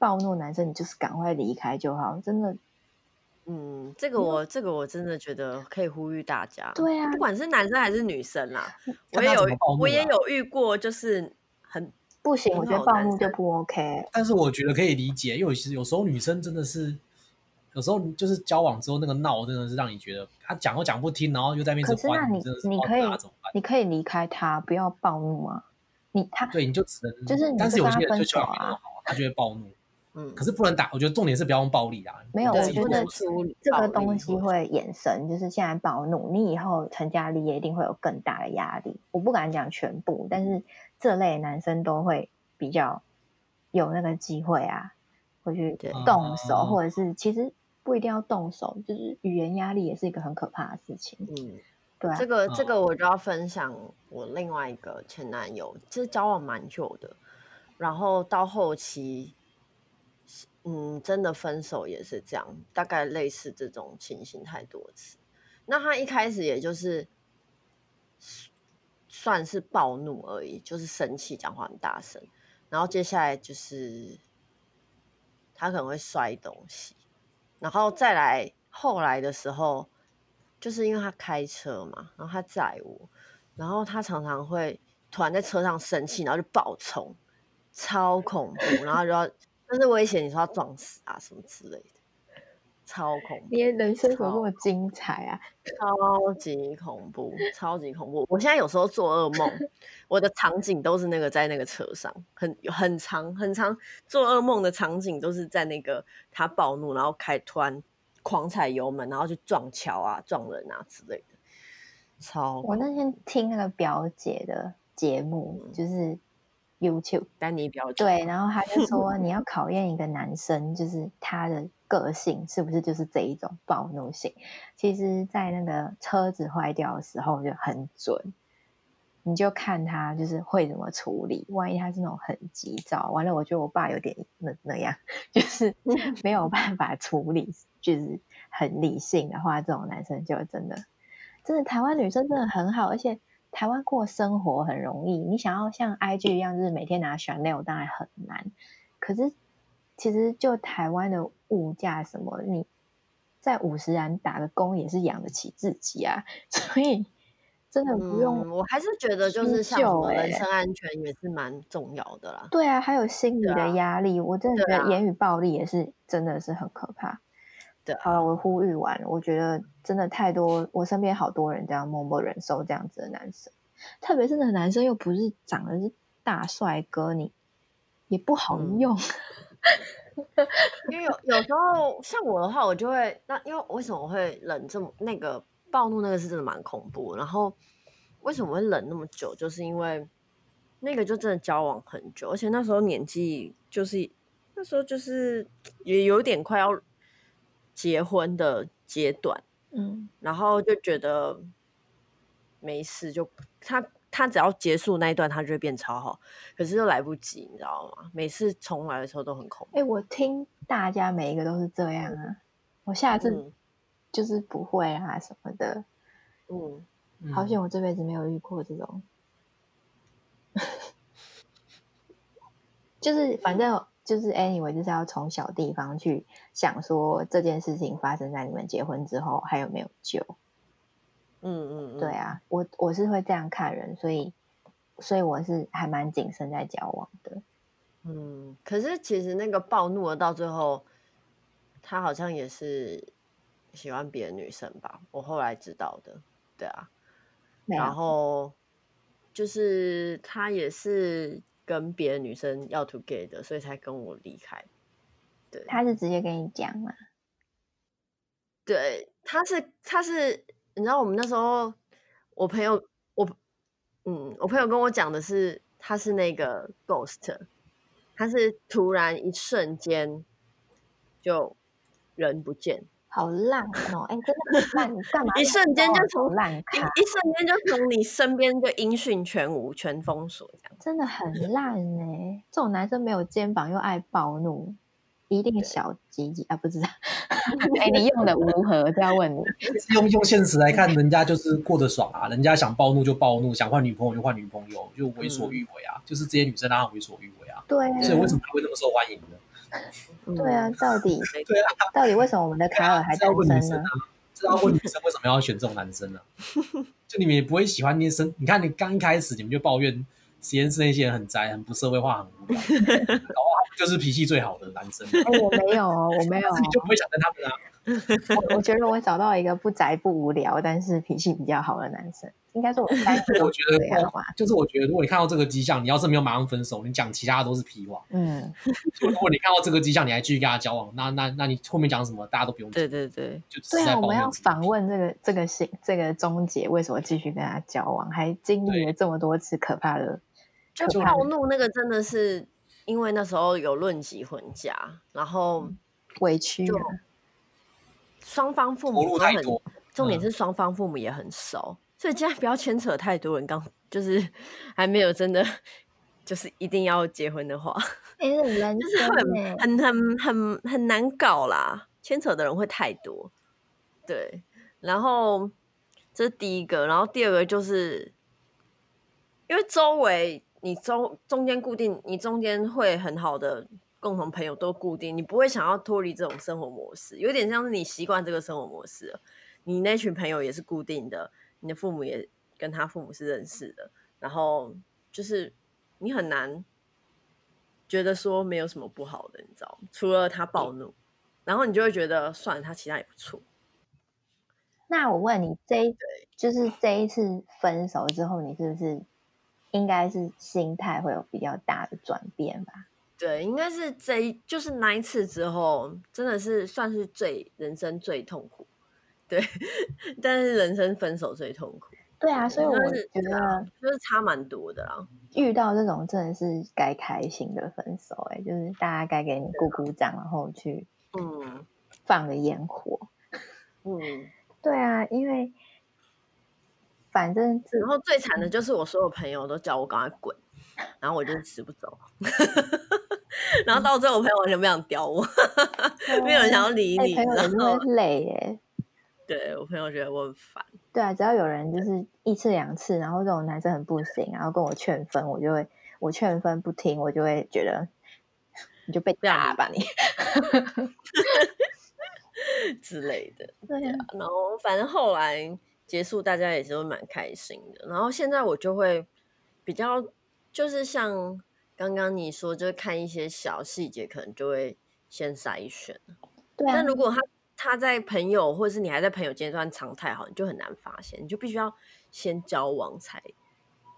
暴怒男生，你就是赶快离开就好，真的。嗯，这个我，这个我真的觉得可以呼吁大家。对啊，不管是男生还是女生啦，[LAUGHS] 我也有，我也有遇过，就是很不行。我觉得暴怒就不 OK。但是我觉得可以理解，因为其实有时候女生真的是，有时候就是交往之后那个闹，真的是让你觉得她讲都讲不听，然后又在那边可是那你你可以你可以离开他，不要暴怒啊。你他对，你就只能就是，但是有些人就交往没那么好，他就会暴怒。[LAUGHS] 嗯，可是不能打。我觉得重点是不要用暴力啊。没有，我觉得这个东西会衍生，就是现在暴怒，你以后成家立业一定会有更大的压力。我不敢讲全部，但是这类男生都会比较有那个机会啊，会去动手，嗯、或者是其实不一定要动手，就是语言压力也是一个很可怕的事情。嗯，对啊，这个这个我就要分享我另外一个前男友，其实交往蛮久的。然后到后期，嗯，真的分手也是这样，大概类似这种情形太多次。那他一开始也就是算是暴怒而已，就是生气，讲话很大声。然后接下来就是他可能会摔东西，然后再来后来的时候，就是因为他开车嘛，然后他载我，然后他常常会突然在车上生气，然后就暴冲。超恐怖，然后就要，但是危险，你说要撞死啊什么之类的，超恐怖。你的人生怎么那么精彩啊？超级恐怖，超级恐怖。我现在有时候做噩梦，我的场景都是那个在那个车上，很很长很长，做噩梦的场景都是在那个他暴怒，然后开突然狂踩油门，然后去撞桥啊、撞人啊之类的。超，我那天听那个表姐的节目，嗯、就是。YouTube 丹尼表姐对，然后他就说，[LAUGHS] 你要考验一个男生，就是他的个性是不是就是这一种暴怒性？其实，在那个车子坏掉的时候就很准，你就看他就是会怎么处理。万一他是那种很急躁，完了，我觉得我爸有点那那样，就是没有办法处理，就是很理性的话，这种男生就真的真的台湾女生真的很好，而且台湾过生活很容易。你想要像 IG 一样，就是每天拿 Chanel，当然很难。可是。其实就台湾的物价什么，你在五十岚打个工也是养得起自己啊，[LAUGHS] 所以真的不用、嗯。我还是觉得就是像什么人身安全也是蛮重要的啦。对啊，还有心理的压力，啊、我真的觉得言语暴力也是真的是很可怕。对、啊，好了，我呼吁完了，我觉得真的太多，我身边好多人这样默默忍受这样子的男生，特别是那男生又不是长得是大帅哥，你也不好用。嗯因为有有时候像我的话，我就会那因为为什么我会忍这么那个暴怒那个是真的蛮恐怖。然后为什么会冷那么久，就是因为那个就真的交往很久，而且那时候年纪就是那时候就是也有点快要结婚的阶段，嗯，然后就觉得没事，就他。他只要结束那一段，他就会变超好，可是又来不及，你知道吗？每次重来的时候都很恐怖。哎、欸，我听大家每一个都是这样啊，我下次就是不会啊什么的。嗯，好险我这辈子没有遇过这种，嗯、就是反正就是 anyway，就是要从小地方去想说这件事情发生在你们结婚之后还有没有救。嗯嗯，嗯，对啊，我我是会这样看人，所以所以我是还蛮谨慎在交往的。嗯，可是其实那个暴怒了到最后，他好像也是喜欢别的女生吧？我后来知道的，对啊。然后就是他也是跟别的女生要 together，所以才跟我离开。对，他是直接跟你讲吗？对，他是他是。你知道我们那时候，我朋友我，嗯，我朋友跟我讲的是，他是那个 ghost，他是突然一瞬间就人不见，好烂哦！哎、欸，真的很烂，你干嘛？一瞬间就从烂，一一瞬间就从你身边就音讯全无，全封锁，这样真的很烂哎！这种男生没有肩膀又爱暴怒。一定小鸡鸡啊，不知道。[LAUGHS] 哎、欸，你用的如何？就要问你。[LAUGHS] 用用现实来看，人家就是过得爽啊，人家想暴怒就暴怒，想换女朋友就换女朋友，就为所欲为啊、嗯。就是这些女生让他为所欲为啊。对啊。所以为什么他会那么受欢迎呢？对啊，到底对啊，到底为什么我们的卡尔还单身呢？知道问女生为什么要选这种男生呢、啊？[LAUGHS] 就你们也不会喜欢那生。你看你刚一开始你们就抱怨实验室那些人很宅、很不社会化、很无聊。然后就是脾气最好的男生。哎、欸，我没有哦，我没有、哦。你就不会想跟他们啊？我 [LAUGHS] 我觉得我找到一个不宅不无聊，但是脾气比较好的男生，应该是我三个。我觉得，就是我觉得，如果你看到这个迹象，你要是没有马上分手，你讲其他的都是屁话。嗯。如果你看到这个迹象，你还继续跟他交往，那那那你后面讲什么，大家都不用。对对对。就对啊，我们要访问这个这个心这个终结，为什么继续跟他交往，还经历了这么多次可怕的，就暴怒那个真的是。因为那时候有论及婚嫁，然后委屈，双方父母都很，重点是双方父母也很熟，嗯、所以尽量不要牵扯太多人。刚就是 [LAUGHS] 还没有真的就是一定要结婚的话，欸、就是很很很很很难搞啦，牵扯的人会太多。对，然后这是第一个，然后第二个就是因为周围。你中中间固定，你中间会很好的共同朋友都固定，你不会想要脱离这种生活模式，有点像是你习惯这个生活模式了。你那群朋友也是固定的，你的父母也跟他父母是认识的，然后就是你很难觉得说没有什么不好的，你知道吗？除了他暴怒，然后你就会觉得算了，他其他也不错。那我问你，这一就是这一次分手之后，你是不是？应该是心态会有比较大的转变吧？对，应该是这一就是那一次之后，真的是算是最人生最痛苦。对，[LAUGHS] 但是人生分手最痛苦。对啊，所以我觉得就是差蛮多的啦。遇到这种真的是该开心的分手，欸，哎，就是大家该给你鼓鼓掌，然后去，嗯，放个烟火。[LAUGHS] 嗯，对啊，因为反正然后最惨的就是我所有朋友都叫我赶快滚，然后我就死不走。[LAUGHS] 然后到最后，我朋友完全不想屌我，嗯、没有人想要理你，欸、朋友真的累耶。[LAUGHS] 对，我朋友觉得我很烦。对啊，只要有人就是一次两次，然后这种男生很不行，然后跟我劝分，我就会我劝分不听，我就会觉得你就被打吧你 [LAUGHS] 之类的。对啊，然后反正后来结束，大家也是会蛮开心的。然后现在我就会比较就是像刚刚你说，就是看一些小细节，可能就会先筛选。对啊，但如果他。他在朋友，或者是你还在朋友阶段常态好，你就很难发现，你就必须要先交往才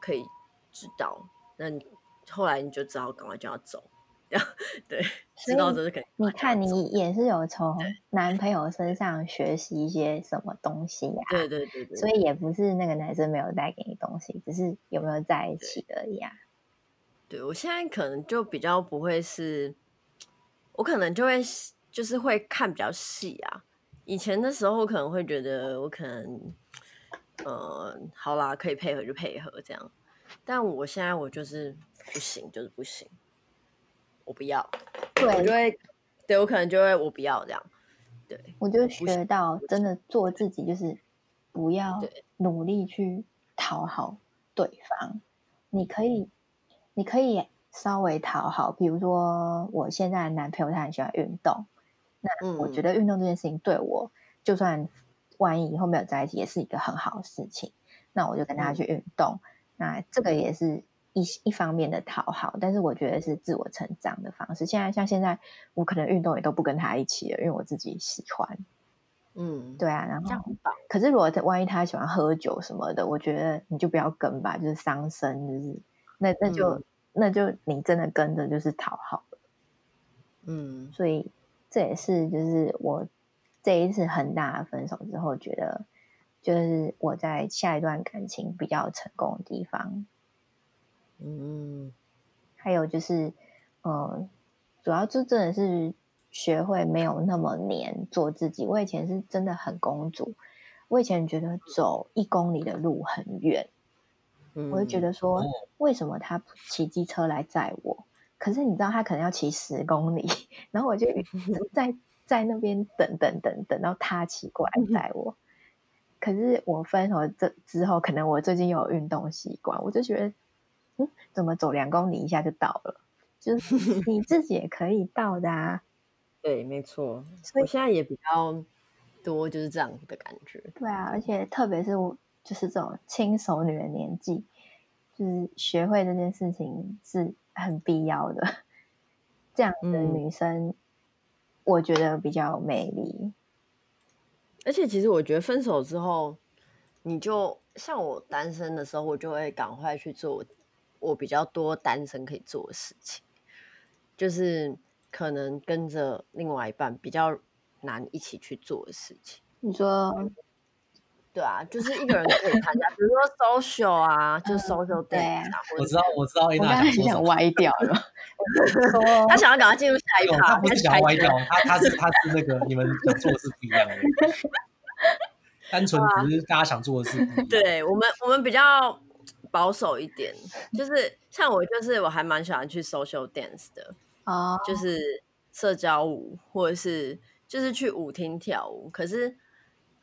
可以知道。那你后来你就只好，赶快就要走，对，知道这是肯定。你看，你也是有从男朋友身上学习一些什么东西呀？对对对对，所以也不是那个男生没有带给你东西，只是有没有在一起而已啊。对，我现在可能就比较不会是，我可能就会。就是会看比较细啊，以前的时候可能会觉得我可能，呃，好啦，可以配合就配合这样，但我现在我就是不行，就是不行，我不要，对，我就会，对我可能就会我不要这样，对，我就学到真的做自己，就是不要努力去讨好对方，你可以，你可以稍微讨好，比如说我现在的男朋友他很喜欢运动。那我觉得运动这件事情对我，嗯、就算万一以后没有在一起，也是一个很好的事情。那我就跟他去运动，嗯、那这个也是一一方面的讨好，但是我觉得是自我成长的方式。现在像现在，我可能运动也都不跟他一起了，因为我自己喜欢。嗯，对啊，然后可是如果万一他喜欢喝酒什么的，我觉得你就不要跟吧，就是伤身，就是那那就、嗯、那就你真的跟着就是讨好了。嗯，所以。这也是就是我这一次很大的分手之后，觉得就是我在下一段感情比较成功的地方。嗯，还有就是，呃，主要就真的是学会没有那么黏，做自己。我以前是真的很公主，我以前觉得走一公里的路很远，嗯，我就觉得说，[LAUGHS] 为什么他骑机车来载我？可是你知道他可能要骑十公里，[LAUGHS] 然后我就 [LAUGHS] 在在那边等等等等到他骑过来载我。可是我分手这之后，可能我最近有运动习惯，我就觉得，嗯，怎么走两公里一下就到了？就是 [LAUGHS] 你自己也可以到的啊。对，没错。所以我现在也比较多就是这样的感觉。对啊，而且特别是我就是这种轻熟女的年纪，就是学会这件事情是。很必要的，这样的女生，嗯、我觉得比较有魅力。而且，其实我觉得分手之后，你就像我单身的时候，我就会赶快去做我比较多单身可以做的事情，就是可能跟着另外一半比较难一起去做的事情。你说？对啊，就是一个人可以参加，比如说 social 啊，就 social day 啊。我知道，我知道，我刚刚很想歪掉了。[LAUGHS] 他想要赶快进入下一趴，他不是想歪掉，他他是他是那个你们想做的事不一样的，[LAUGHS] 单纯只是大家想做的事。对我们，我们比较保守一点，就是像我，就是我还蛮喜欢去 social dance 的啊，就是社交舞，或者是就是去舞厅跳舞，可是。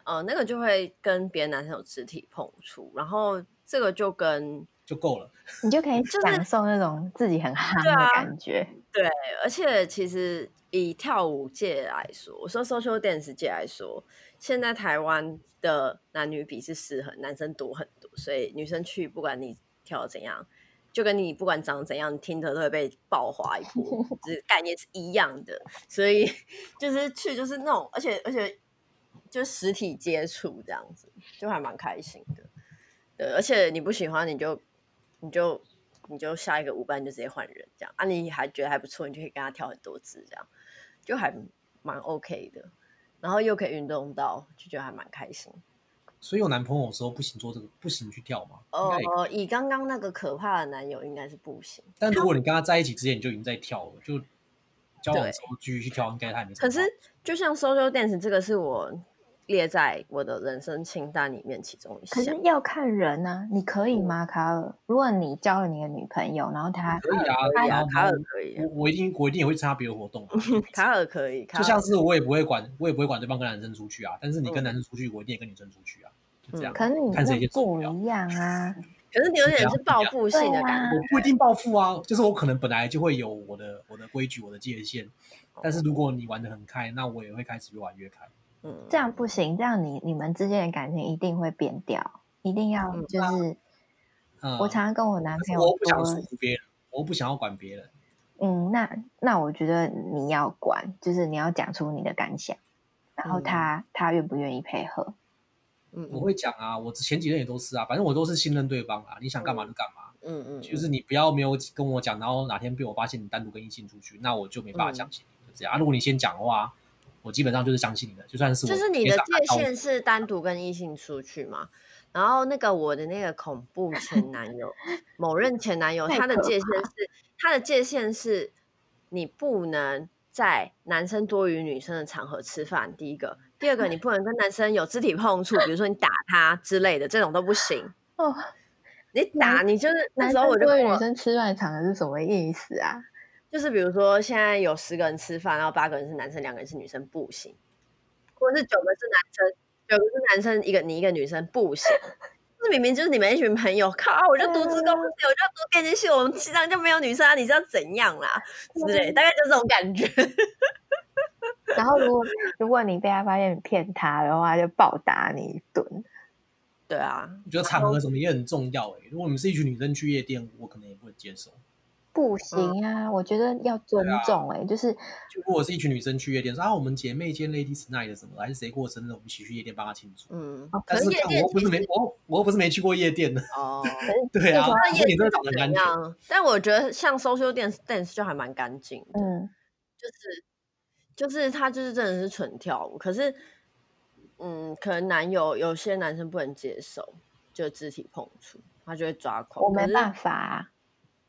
呃，那个就会跟别的男生有肢体碰触，然后这个就跟就够了，你就可以享受那种自己很 [LAUGHS] 嗨的感觉。对，啊、对，而且其实以跳舞界来说，我说 social dance 界来说，现在台湾的男女比是失衡，男生多很多，所以女生去不管你跳怎样，就跟你不管长怎样，你听着都会被爆滑一波，[LAUGHS] 就是概念是一样的。所以就是去就是那种，而且而且。就实体接触这样子，就还蛮开心的。对，而且你不喜欢，你就你就你就下一个舞伴就直接换人这样啊。你还觉得还不错，你就可以跟他跳很多次，这样就还蛮 OK 的。然后又可以运动到，就觉得还蛮开心。所以有男朋友的时候不行做这个，不行去跳吗？哦、呃，以刚刚那个可怕的男友应该是不行。但如果你跟他在一起之前你就已经在跳了，就交往之后继续去跳，应该他也没。可是就像 social dance 这个是我列在我的人生清单里面其中一项。可是要看人啊，你可以吗，卡尔？如果你交了你的女朋友，然后他可以啊，可以啊，卡尔可以。我我一定我一定也会参加别的活动。[LAUGHS] 卡尔可以，就像是我也不会管，我也不会管对方跟男生出去啊。但是你跟男生出去，我一定也跟女生出去啊。就这样。可是你看谁不一样啊？[LAUGHS] 可是你有点是报复性的感觉。我不一定报复啊，就是我可能本来就会有我的我的规矩，我的界限。但是如果你玩的很开，那我也会开始越玩越开。嗯，这样不行，这样你你们之间的感情一定会变掉，一定要就是，嗯，我常常跟我男朋友说，我不想束缚别人，我不想要管别人。嗯，那那我觉得你要管，就是你要讲出你的感想，然后他、嗯、他愿不愿意配合？嗯，我会讲啊，我前几任也都是啊，反正我都是信任对方啊，你想干嘛就干嘛。嗯嗯，就是你不要没有跟我讲，然后哪天被我发现你单独跟异性出去，那我就没办法相信你。嗯、就这样啊，如果你先讲的话，我基本上就是相信你的，就算是我就是你的界限是单独跟异性出去嘛。然后那个我的那个恐怖前男友，[LAUGHS] 某任前男友，他的界限是他的界限是，你不能在男生多于女生的场合吃饭。第一个。第二个，你不能跟男生有肢体碰触，比如说你打他之类的，这种都不行。[LAUGHS] 哦，你打你就是那时候我就问女生吃饭场合是什么意思啊？就是比如说现在有十个人吃饭，然后八个人是男生，两个人是女生，不行。或者是九个是男生，九个是男生，一个你一个女生，不行。这明明就是你们一群朋友，靠，我就独自公司，我就要读电机系，我们系上就没有女生啊，你知道怎样啦？[LAUGHS] 之类，大概就这种感觉。然后，如果如果你被他发现你骗他的话，就暴打你一顿。对啊，我觉得场合什么也很重要哎。如果你们是一群女生去夜店，我可能也不会接受。不行啊，我觉得要尊重哎，就是就如果是一群女生去夜店，说啊，我们姐妹间 Ladies Night 什么，还是谁过生日，我们一起去夜店帮她庆祝。嗯，可是我又不是没我我又不是没去过夜店的哦。[LAUGHS] 对啊，夜店真的长得干净。但我觉得像 social dance dance 就还蛮干净的，嗯，就是。就是他就是真的是纯跳舞，可是，嗯，可能男友有些男生不能接受，就肢体碰触，他就会抓狂。我没办法啊，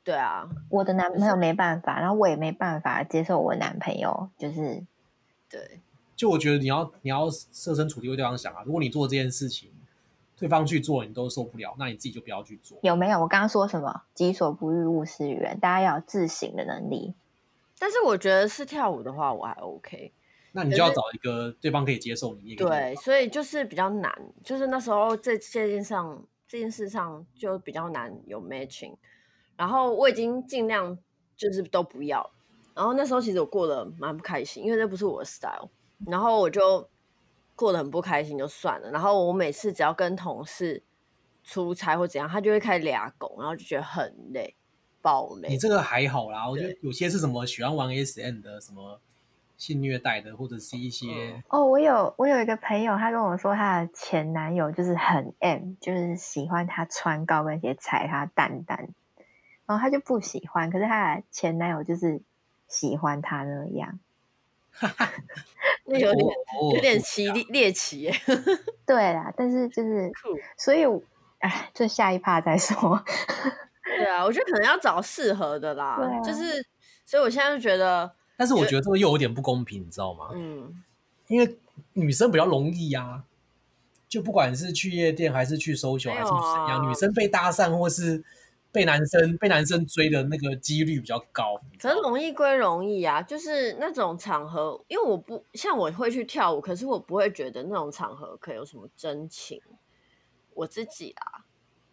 对啊，我的男朋友没办法，然后我也没办法接受我男朋友，就是，对，就我觉得你要你要设身处地为对方想啊，如果你做这件事情，对方去做你都受不了，那你自己就不要去做。有没有？我刚刚说什么？己所不欲，勿施于人，大家要有自省的能力。但是我觉得是跳舞的话，我还 OK。那你就要找一个对方可以接受你。对，所以就是比较难，就是那时候这这件上这件事上就比较难有 matching。然后我已经尽量就是都不要。然后那时候其实我过得蛮不开心，因为那不是我的 style。然后我就过得很不开心，就算了。然后我每次只要跟同事出差或怎样，他就会开始俩拱，然后就觉得很累。你这个还好啦，我觉得有些是什么喜欢玩 SM 的，什么性虐待的，或者是一些哦，我有我有一个朋友，他跟我说他的前男友就是很 M，就是喜欢他穿高跟鞋踩他蛋蛋，然后他就不喜欢，可是他的前男友就是喜欢他那样，[LAUGHS] 那有点有点奇猎奇耶，[LAUGHS] 对啦，但是就是所以哎，这下一趴再说。对啊，我觉得可能要找适合的啦，啊、就是，所以我现在就觉得，但是我觉得这个又有点不公平，你知道吗？嗯，因为女生比较容易啊，就不管是去夜店还是去 social 还是怎样，啊、女生被搭讪或是被男生被男生追的那个几率比较高。可是容易归容易啊，就是那种场合，因为我不像我会去跳舞，可是我不会觉得那种场合可以有什么真情，我自己啊。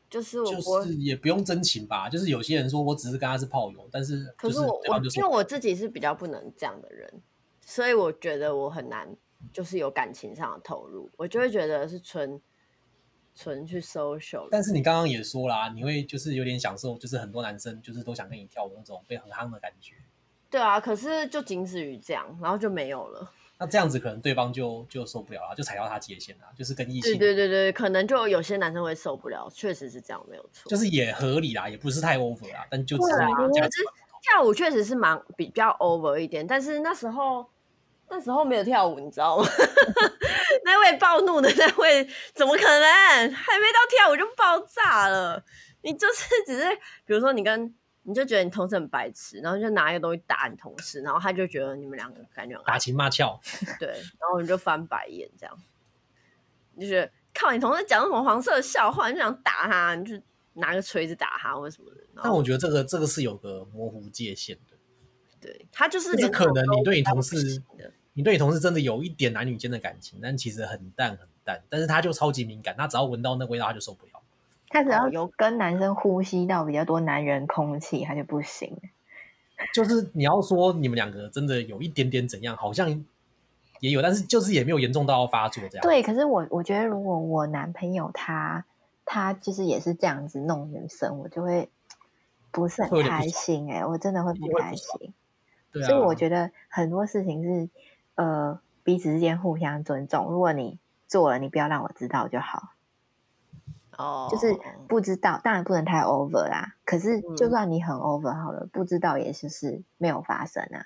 就是我就是也不用真情吧，就是有些人说我只是跟他是炮友，但是可是我我因为我自己是比较不能这样的人，所以我觉得我很难就是有感情上的投入，我就会觉得是纯纯去 social。但是你刚刚也说啦，你会就是有点享受，就是很多男生就是都想跟你跳舞那种被很夯的感觉。对啊，可是就仅止于这样，然后就没有了。那这样子可能对方就就受不了了，就踩到他界限了，就是跟异性。对对对对，可能就有些男生会受不了，确实是这样，没有错。就是也合理啦，也不是太 over 啦，但就只是我觉得跳舞确实是蛮比较 over 一点，但是那时候那时候没有跳舞，你知道吗？[LAUGHS] 那位暴怒的那位，怎么可能还没到跳舞就爆炸了？你就是只是比如说你跟你就觉得你同事很白痴，然后就拿一个东西打你同事，然后他就觉得你们两个感觉打情骂俏，对，然后你就翻白眼这样，就是靠你同事讲什么黄色的笑话，你就想打他，你就拿个锤子打他或什么的。但我觉得这个这个是有个模糊界限的，对他就是是可能你对你同事，你对你同事真的有一点男女间的感情，但其实很淡很淡，但是他就超级敏感，他只要闻到那味道他就受不了。他只要有跟男生呼吸到比较多男人空气，他就不行。就是你要说你们两个真的有一点点怎样，好像也有，但是就是也没有严重到要发作这样。对，可是我我觉得如果我男朋友他他就是也是这样子弄女生，我就会不是很开心哎、欸，我真的会不开心。对啊。所以我觉得很多事情是呃彼此之间互相尊重，如果你做了，你不要让我知道就好。哦，就是不知道，当然不能太 over 啦。可是就算你很 over 好了，嗯、不知道也就是没有发生啊。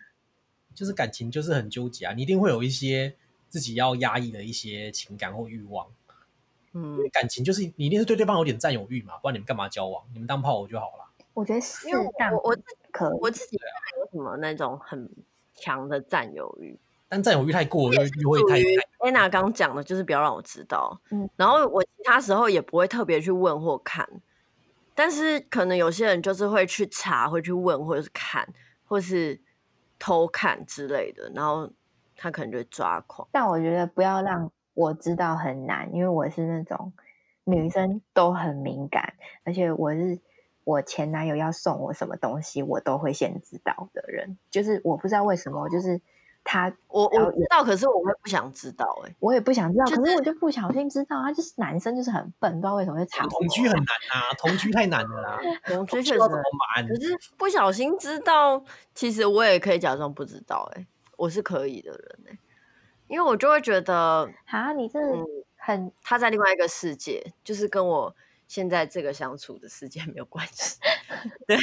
就是感情就是很纠结啊，你一定会有一些自己要压抑的一些情感或欲望。嗯，因为感情就是你一定是对对方有点占有欲嘛，不然你们干嘛交往？你们当炮友就好了。我觉得是，因为我我可我自己没有什么那种很强的占有欲。但占有欲太过，又又会太。安娜刚讲的就是不要让我知道，嗯，然后我其他时候也不会特别去问或看，但是可能有些人就是会去查，会去问，或者是看，或是偷看之类的，然后他可能就会抓狂。但我觉得不要让我知道很难，因为我是那种女生都很敏感，而且我是我前男友要送我什么东西，我都会先知道的人，就是我不知道为什么，就是。他我我知道，可是我会不想知道哎、欸，我也不想知道，可是我就不小心知道，他就是男生，就是很笨，不知道为什么会查。同居很难啊，同居太难了啦，[LAUGHS] 同居确实很难。可是不小心知道，其实我也可以假装不知道、欸，哎，我是可以的人哎、欸，因为我就会觉得啊，你这很、嗯、他在另外一个世界，就是跟我现在这个相处的世界没有关系。[LAUGHS] 对，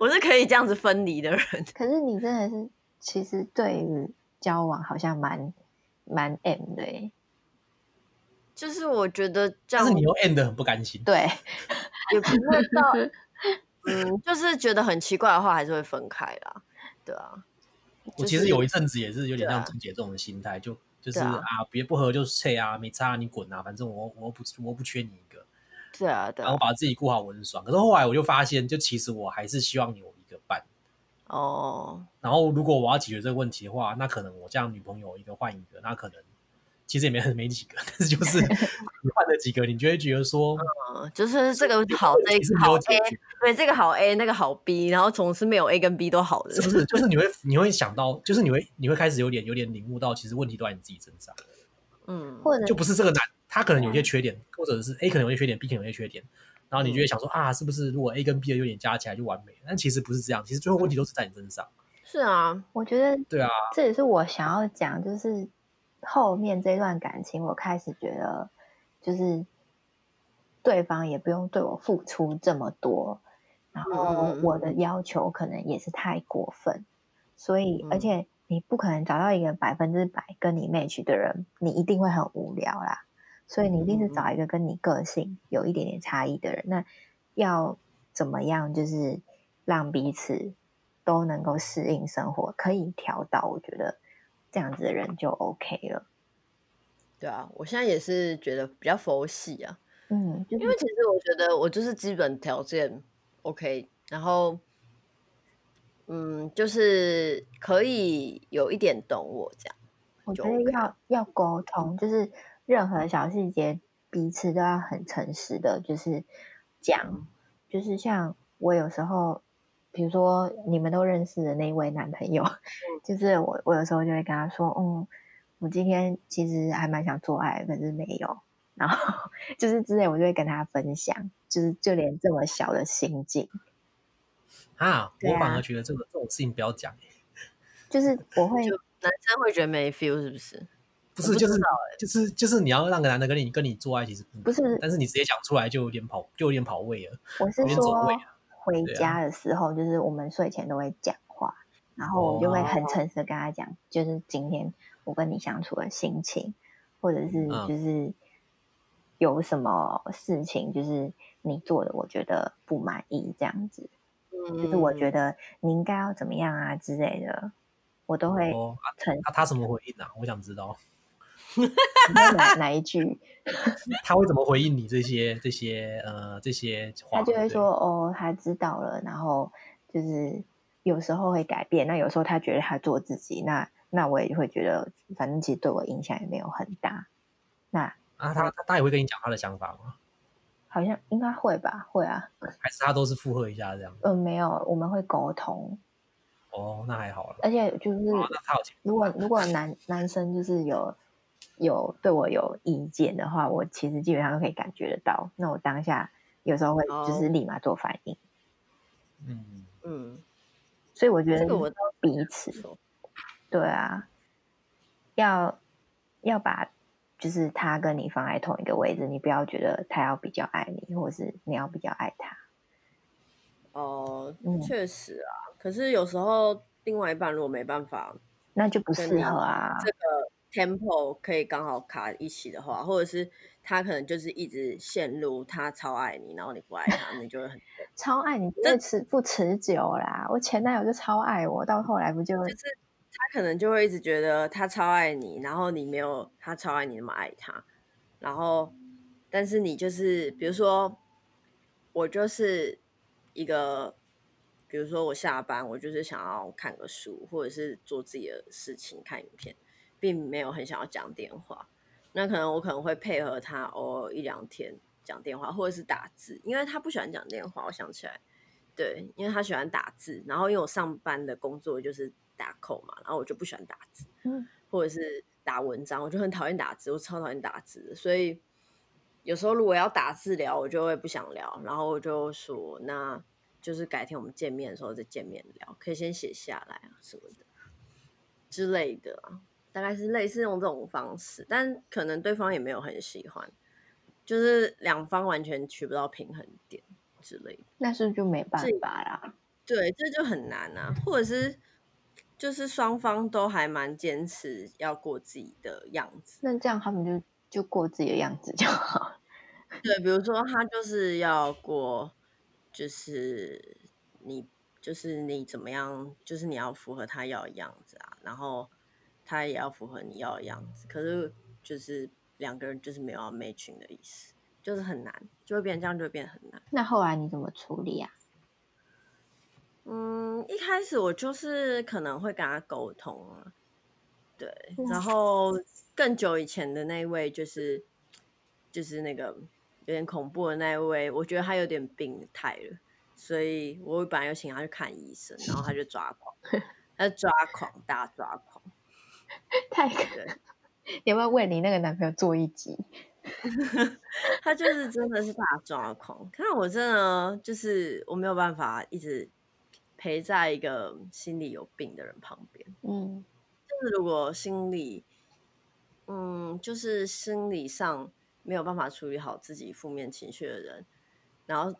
我是可以这样子分离的人。可是你真的是。其实对于交往好像蛮蛮 M 的耶，就是我觉得这样，但是你又 M 的很不甘心，对，[LAUGHS] 也不会到，嗯，就是觉得很奇怪的话，还是会分开啦，对啊。我其实有一阵子也是有点像钟姐这种心态，就就是啊，别不合就撤啊，没差你滚啊，反正我我不我不缺你一个，对啊，对，然后把自己过好我很爽。可是后来我就发现，就其实我还是希望你有一个伴。哦，然后如果我要解决这个问题的话，那可能我这样女朋友一个换一个，那可能其实也没很没几个，[LAUGHS] 但是就是 [LAUGHS] 你换了几个，你就会觉得说，嗯，就是这个好，这个好 A，对，这个好 A，那个好 B，然后总是没有 A 跟 B 都好的，是不是？就是你会你会想到，就是你会你会开始有点有点领悟到，其实问题都在你自己身上，嗯，或者就不是这个男，他可能有些缺点，或者是 A 可能有些缺点，B 可能有些缺点。然后你就会想说、嗯、啊，是不是如果 A 跟 B 的优点加起来就完美？但其实不是这样，其实最后问题都是在你身上。是啊，我觉得对啊，这也是我想要讲，就是后面这段感情，我开始觉得，就是对方也不用对我付出这么多，然后我的要求可能也是太过分，嗯、所以而且你不可能找到一个百分之百跟你 match 的人，你一定会很无聊啦。所以你一定是找一个跟你个性有一点点差异的人。那要怎么样，就是让彼此都能够适应生活，可以调到，我觉得这样子的人就 OK 了。对啊，我现在也是觉得比较佛系啊。嗯，因为其实我觉得我就是基本条件 OK，然后嗯，就是可以有一点懂我这样。我觉得要要沟通，就是。任何小细节，彼此都要很诚实的，就是讲，就是像我有时候，比如说你们都认识的那一位男朋友，[LAUGHS] 就是我，我有时候就会跟他说，嗯，我今天其实还蛮想做爱，可是没有，然后就是之类，我就会跟他分享，就是就连这么小的心境。啊，啊我反而觉得这个这种事情不要讲，就是我会，[LAUGHS] 男生会觉得没 feel 是不是？不是，就是就是就是你要让个男的跟你跟你做爱，其实不是，但是你直接讲出来就有点跑，就有点跑位了。我是说，回家的时候，就是我们睡前都会讲话，然后我就会很诚实的跟他讲，就是今天我跟你相处的心情，或者是就是有什么事情，就是你做的我觉得不满意这样子。嗯，就是我觉得你应该要怎么样啊之类的，我都会哦。他他什么回应啊？我想知道。哪哪一句？[LAUGHS] 他会怎么回应你这些这些呃这些话？他就会说哦，他知道了，然后就是有时候会改变，那有时候他觉得他做自己，那那我也会觉得，反正其实对我影响也没有很大。那啊，他他也会跟你讲他的想法吗？好像应该会吧，会啊。还是他都是附和一下这样？嗯，没有，我们会沟通。哦，那还好了。而且就是，如果 [LAUGHS] 如果男男生就是有。有对我有意见的话，我其实基本上都可以感觉得到。那我当下有时候会就是立马做反应。嗯嗯，所以我觉得彼此，对啊，要要把就是他跟你放在同一个位置，你不要觉得他要比较爱你，或者是你要比较爱他。哦，嗯，确实啊。可是有时候另外一半如果没办法，那就不适合啊。这个。Tempo 可以刚好卡一起的话，或者是他可能就是一直陷入他超爱你，然后你不爱他，你就会很 [LAUGHS] 超爱你，这持不持久啦。我前男友就超爱我，到后来不就就是他可能就会一直觉得他超爱你，然后你没有他超爱你那么爱他，然后但是你就是比如说我就是一个，比如说我下班我就是想要看个书，或者是做自己的事情，看影片。并没有很想要讲电话，那可能我可能会配合他偶尔一两天讲电话，或者是打字，因为他不喜欢讲电话。我想起来，对，因为他喜欢打字，然后因为我上班的工作就是打扣嘛，然后我就不喜欢打字，嗯，或者是打文章，我就很讨厌打字，我超讨厌打字，所以有时候如果要打字聊，我就会不想聊，然后我就说，那就是改天我们见面的时候再见面聊，可以先写下来啊什么的之类的啊。大概是类似用这种方式，但可能对方也没有很喜欢，就是两方完全取不到平衡点之类的，那是不是就没办法啦？对，这就很难啊。或者是就是双方都还蛮坚持要过自己的样子，那这样他们就就过自己的样子就好。[LAUGHS] 对，比如说他就是要过，就是你就是你怎么样，就是你要符合他要的样子啊，然后。他也要符合你要的样子，可是就是两个人就是没有要 matching 的意思，就是很难，就会变这样，就会变很难。那后来你怎么处理啊？嗯，一开始我就是可能会跟他沟通啊，对，然后更久以前的那一位就是就是那个有点恐怖的那一位，我觉得他有点病态了，所以我本来有请他去看医生，然后他就抓狂，[LAUGHS] 他就抓狂，大抓狂。[LAUGHS] 太可怜，[LAUGHS] 你要不要为你那个男朋友做一集？[LAUGHS] 他就是真的是大抓狂，看我真的就是我没有办法一直陪在一个心理有病的人旁边。嗯，就是如果心理，嗯，就是心理上没有办法处理好自己负面情绪的人，然后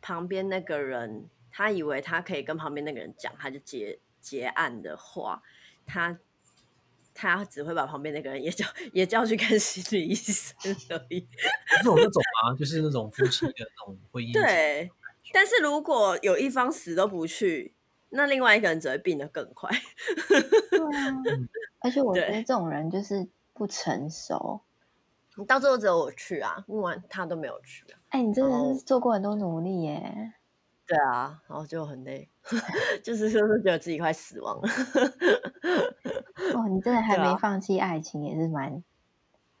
旁边那个人他以为他可以跟旁边那个人讲，他就结结案的话，他。他只会把旁边那个人也叫也叫去看心理医生 [LAUGHS] 而已。是有那种啊？就是那种夫妻的那种婚姻。对，但是如果有一方死都不去，那另外一个人只会病得更快。对啊，[LAUGHS] 而且我觉得这种人就是不成熟。你到最后只有我去啊，问完他都没有去啊。哎、欸，你真的是做过很多努力耶。对啊，然后就很累，[LAUGHS] 就是就是觉得自己快死亡了。哦，你真的还没放弃爱情，也是蛮、啊……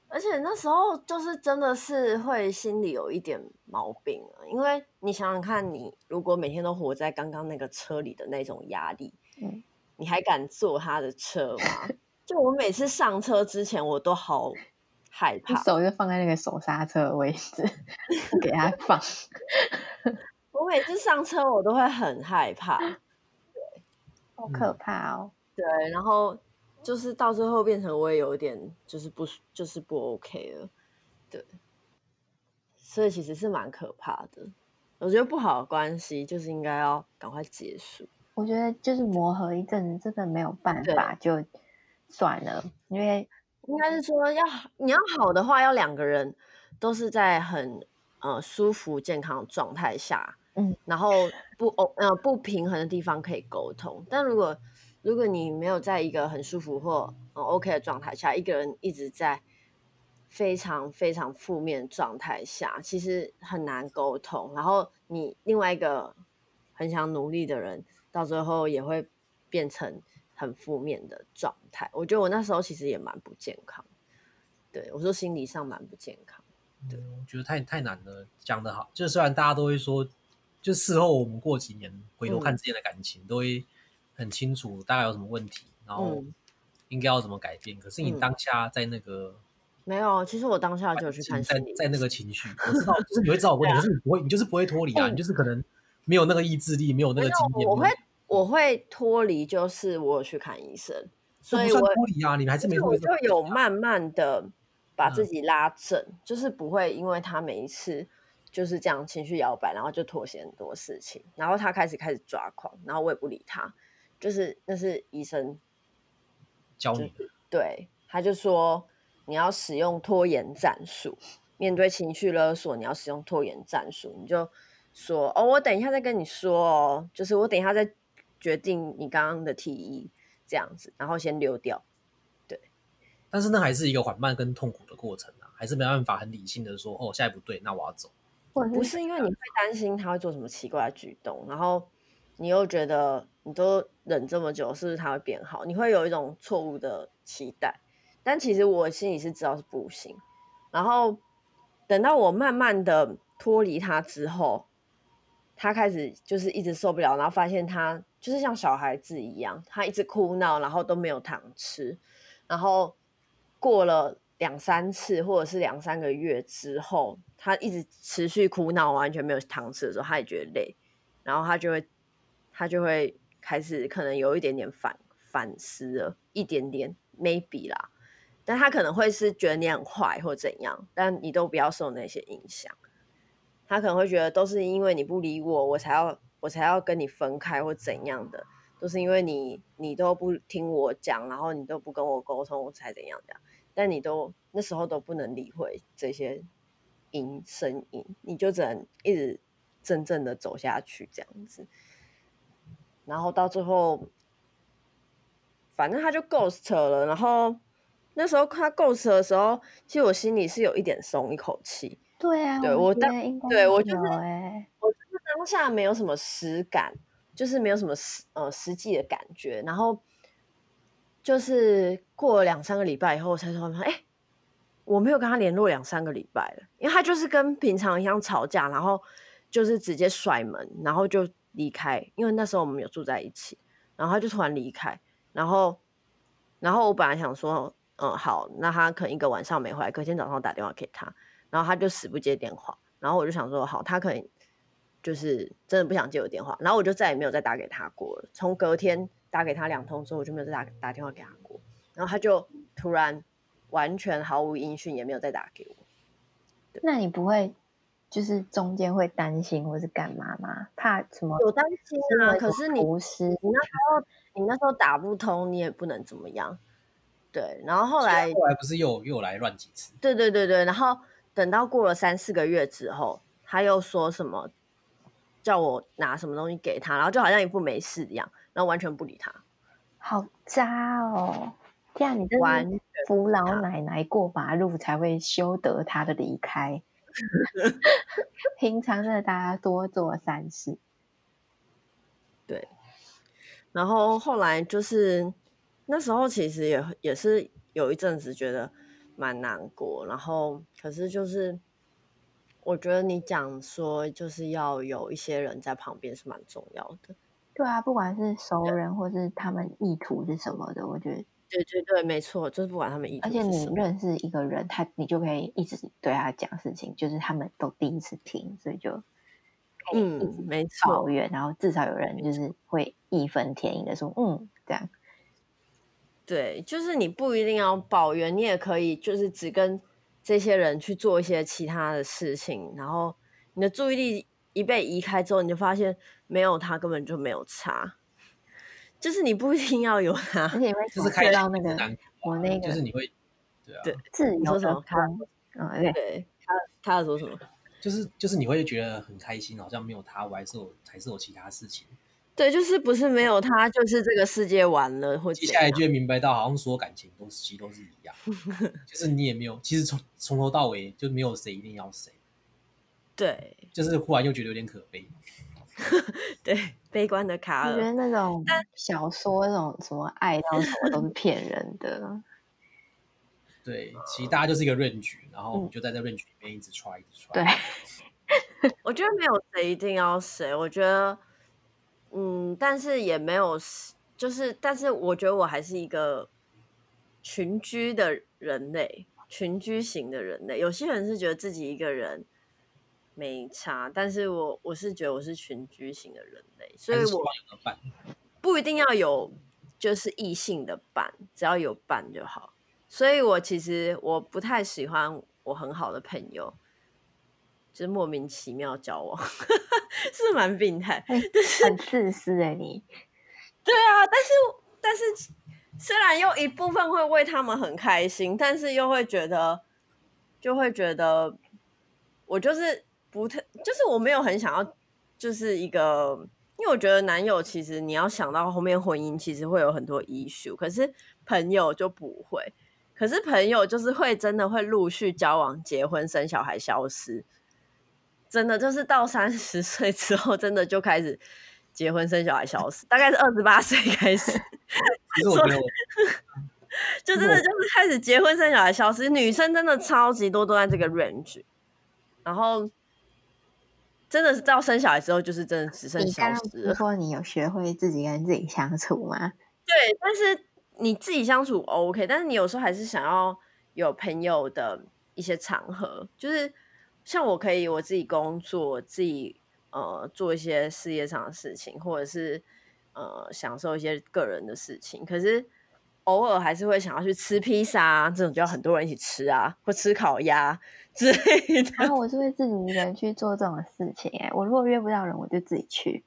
而且那时候就是真的是会心里有一点毛病了，因为你想想看，你如果每天都活在刚刚那个车里的那种压力，嗯，你还敢坐他的车吗？就我每次上车之前，我都好害怕，手就放在那个手刹车的位置，[LAUGHS] 不给他放。[LAUGHS] 我每次上车，我都会很害怕，[LAUGHS] 对，好可怕哦。对，然后就是到最后变成我也有点就是不就是不 OK 了，对，所以其实是蛮可怕的。我觉得不好的关系就是应该要赶快结束。我觉得就是磨合一阵子，真的没有办法就算了，因为应该是说要你要好的话，要两个人都是在很。呃舒服健康的状态下，嗯，然后不哦呃不平衡的地方可以沟通。但如果如果你没有在一个很舒服或、呃、OK 的状态下，一个人一直在非常非常负面状态下，其实很难沟通。然后你另外一个很想努力的人，到最后也会变成很负面的状态。我觉得我那时候其实也蛮不健康。对，我说心理上蛮不健康。对，嗯、我觉得太太难了。讲得好，就虽然大家都会说，就事后我们过几年回头看之间的感情，嗯、都会很清楚大概有什么问题，然后应该要怎么改变。嗯、可是你当下在那个、嗯、没有，其实我当下就有去看在在那个情绪，我知道，就是你会知道问 [LAUGHS] 可是你不会，你就是不会脱离啊，嗯、你就是可能没有那个意志力，没有那个经验。我会我会脱离，就是我有去看医生，所以我脱离啊，你还是没脱离，就有慢慢的。把自己拉正，嗯、就是不会因为他每一次就是这样情绪摇摆，然后就妥协很多事情，然后他开始开始抓狂，然后我也不理他，就是那是医生教你的，对，他就说你要使用拖延战术，面对情绪勒索，你要使用拖延战术，你就说哦，我等一下再跟你说哦，就是我等一下再决定你刚刚的提议这样子，然后先溜掉。对但是那还是一个缓慢跟痛苦的过程啊，还是没办法很理性的说，哦，现在不对，那我要走。不是因为你会担心他会做什么奇怪的举动，然后你又觉得你都忍这么久，是不是他会变好？你会有一种错误的期待。但其实我心里是知道是不行。然后等到我慢慢的脱离他之后，他开始就是一直受不了，然后发现他就是像小孩子一样，他一直哭闹，然后都没有糖吃，然后。过了两三次，或者是两三个月之后，他一直持续哭闹，完全没有糖吃的时候，他也觉得累，然后他就会，他就会开始可能有一点点反反思了，一点点 maybe 啦，但他可能会是觉得你很坏或怎样，但你都不要受那些影响，他可能会觉得都是因为你不理我，我才要我才要跟你分开或怎样的，都是因为你你都不听我讲，然后你都不跟我沟通，我才怎样这样。但你都那时候都不能理会这些音声音，你就只能一直真正的走下去这样子，然后到最后，反正他就 ghost 了。然后那时候他 ghost 的时候，其实我心里是有一点松一口气。对啊，对我当对我就是哎，我就是当下没有什么实感，就是没有什么实呃实际的感觉，然后。就是过了两三个礼拜以后，我才说，哎、我没有跟他联络两三个礼拜了，因为他就是跟平常一样吵架，然后就是直接甩门，然后就离开。因为那时候我们有住在一起，然后他就突然离开，然后，然后我本来想说，嗯，好，那他可能一个晚上没回来，隔天早上我打电话给他，然后他就死不接电话，然后我就想说，好，他可能就是真的不想接我电话，然后我就再也没有再打给他过了。从隔天。打给他两通之后，我就没有再打打电话给他过，然后他就突然完全毫无音讯，也没有再打给我。那你不会就是中间会担心或是干嘛吗？怕什么？有担心啊，可是你不是你那时候你那时候打不通，你也不能怎么样。对，然后后来后来不是又又来乱几次？对对对对，然后等到过了三四个月之后，他又说什么叫我拿什么东西给他，然后就好像一副没事一样。然后完全不理他，好渣哦！这样你真扶老奶奶过马路才会修得他的离开。[LAUGHS] 平常的大家多做善事。对，然后后来就是那时候其实也也是有一阵子觉得蛮难过，然后可是就是我觉得你讲说就是要有一些人在旁边是蛮重要的。对啊，不管是熟人或是他们意图是什么的，我觉得对对对，没错，就是不管他们意图。而且你认识一个人，他你就可以一直对他讲事情，就是他们都第一次听，所以就嗯，没错，抱怨，然后至少有人就是会义愤填膺的说，嗯，这样。对，就是你不一定要抱怨，你也可以就是只跟这些人去做一些其他的事情，然后你的注意力一被移开之后，你就发现。没有他根本就没有差，就是你不一定要有他，而且你会就是开到那个我那个，就是你会对啊，对，自由说什么？他嗯，对，对他他要说什么？就是就是你会觉得很开心，好像没有他，我还是有还是有其他事情。对，就是不是没有他，就是这个世界完了，或接下来就会明白到，好像所有感情都是其实都是一样，[LAUGHS] 就是你也没有，其实从从头到尾就没有谁一定要谁。对，就是忽然又觉得有点可悲。[LAUGHS] 对，悲观的卡尔，我觉得那种小说那种什么爱到什么都是骗人的。对，其实大家就是一个 range，然后就在这 range 里面一直 try，一直 try。对，[LAUGHS] 我觉得没有谁一定要谁，我觉得。嗯，但是也没有，就是，但是我觉得我还是一个群居的人类，群居型的人类。有些人是觉得自己一个人没差，但是我我是觉得我是群居型的人类，所以我不一定要有就是异性的伴，只要有伴就好。所以我其实我不太喜欢我很好的朋友。就是莫名其妙交往，[LAUGHS] 是蛮病态，就是很自私哎，你。对啊，但是但是虽然又一部分会为他们很开心，但是又会觉得就会觉得我就是不太，就是我没有很想要，就是一个，因为我觉得男友其实你要想到后面婚姻其实会有很多 issue，可是朋友就不会，可是朋友就是会真的会陆续交往、结婚、生小孩、消失。真的就是到三十岁之后，真的就开始结婚生小孩消失，大概是二十八岁开始。其实我觉得，[LAUGHS] 就真的就是开始结婚生小孩消失，女生真的超级多都在这个 range，然后真的是到生小孩之后，就是真的只剩消失了。不过你有学会自己跟自己相处吗？对，但是你自己相处 OK，但是你有时候还是想要有朋友的一些场合，就是。像我可以我自己工作，自己呃做一些事业上的事情，或者是呃享受一些个人的事情。可是偶尔还是会想要去吃披萨啊，这种就要很多人一起吃啊，或吃烤鸭之类的。然后我是会自己一个人去做这种事情。哎，我如果约不到人，我就自己去。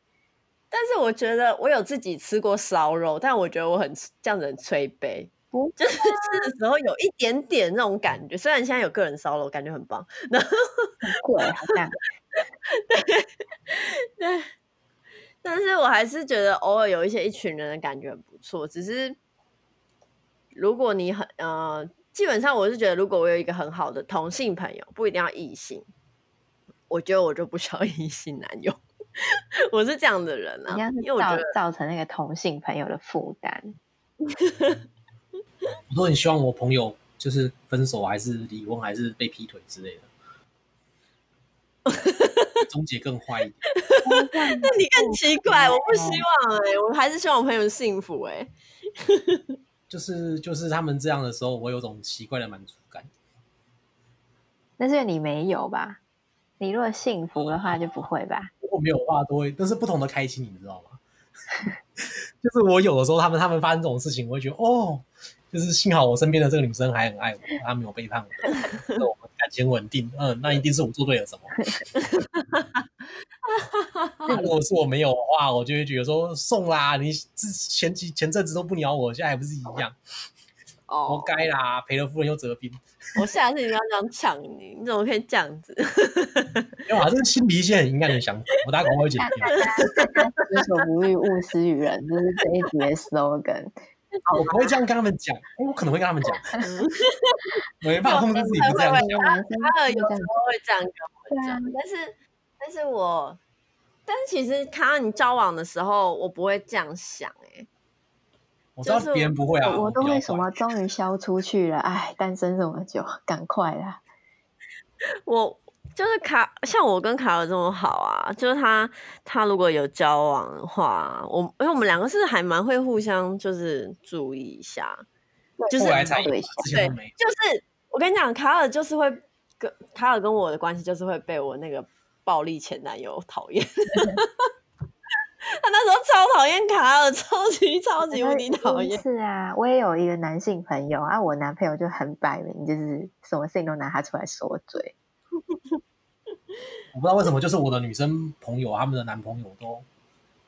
但是我觉得我有自己吃过烧肉，但我觉得我很这样子很催杯。就是吃的时候有一点点那种感觉，虽然现在有个人烧了，我，感觉很棒。然后很贵，好像 [LAUGHS] 对对，但是我还是觉得偶尔有一些一群人的感觉很不错。只是如果你很呃，基本上我是觉得，如果我有一个很好的同性朋友，不一定要异性，我觉得我就不需要异性男友。[LAUGHS] 我是这样的人啊，因为我觉得造成那个同性朋友的负担。[LAUGHS] 我都很希望我朋友就是分手，还是离婚，还是被劈腿之类的。终结更坏一点，那你更奇怪。我不希望哎、欸，我还是希望我朋友幸福哎、欸。就是就是他们这样的时候，我有种奇怪的满足感。但是你没有吧？你如果幸福的话，就不会吧？如果没有的话，都会，但是不同的开心，你知道吗？[LAUGHS] 就是我有的时候，他们他们发生这种事情，我会觉得哦。就是幸好我身边的这个女生还很爱我，她没有背叛我，[LAUGHS] 那我们感情稳定。嗯，那一定是我做对了什么。如果是我没有的话，我就会觉得说送啦，你之前几前阵子都不鸟我，现在还不是一样？哦，[LAUGHS] 活该啦，赔了夫人又折兵。我下次一定要这样抢你，你怎么可以这样子？没有啊，这是心里一些很阴暗的想法。我大概会剪掉。[LAUGHS] 己所不欲，勿施于人，这是这一集的 slogan。我不会这样跟他们讲，我可能会跟他们讲，[LAUGHS] 没办法控制自己不这样讲。卡尔有时候会这样跟我讲，但是，但是我，但是其实看到你交往的时候，我不会这样想，哎，我知道别人不会啊，我都会什么终于消出去了，哎，单身这么久，赶快啦，[LAUGHS] 我。就是卡，像我跟卡尔这么好啊，就是他他如果有交往的话，我因为我们两个是还蛮会互相就是注意一下，就是对，对，就是我跟你讲，卡尔就是会跟卡尔跟我的关系就是会被我那个暴力前男友讨厌，[LAUGHS] 他那时候超讨厌卡尔，超级超级无敌讨厌。是啊，我也有一个男性朋友啊，我男朋友就很摆明，就是什么事情都拿他出来说嘴。[LAUGHS] 我不知道为什么，就是我的女生朋友，他们的男朋友都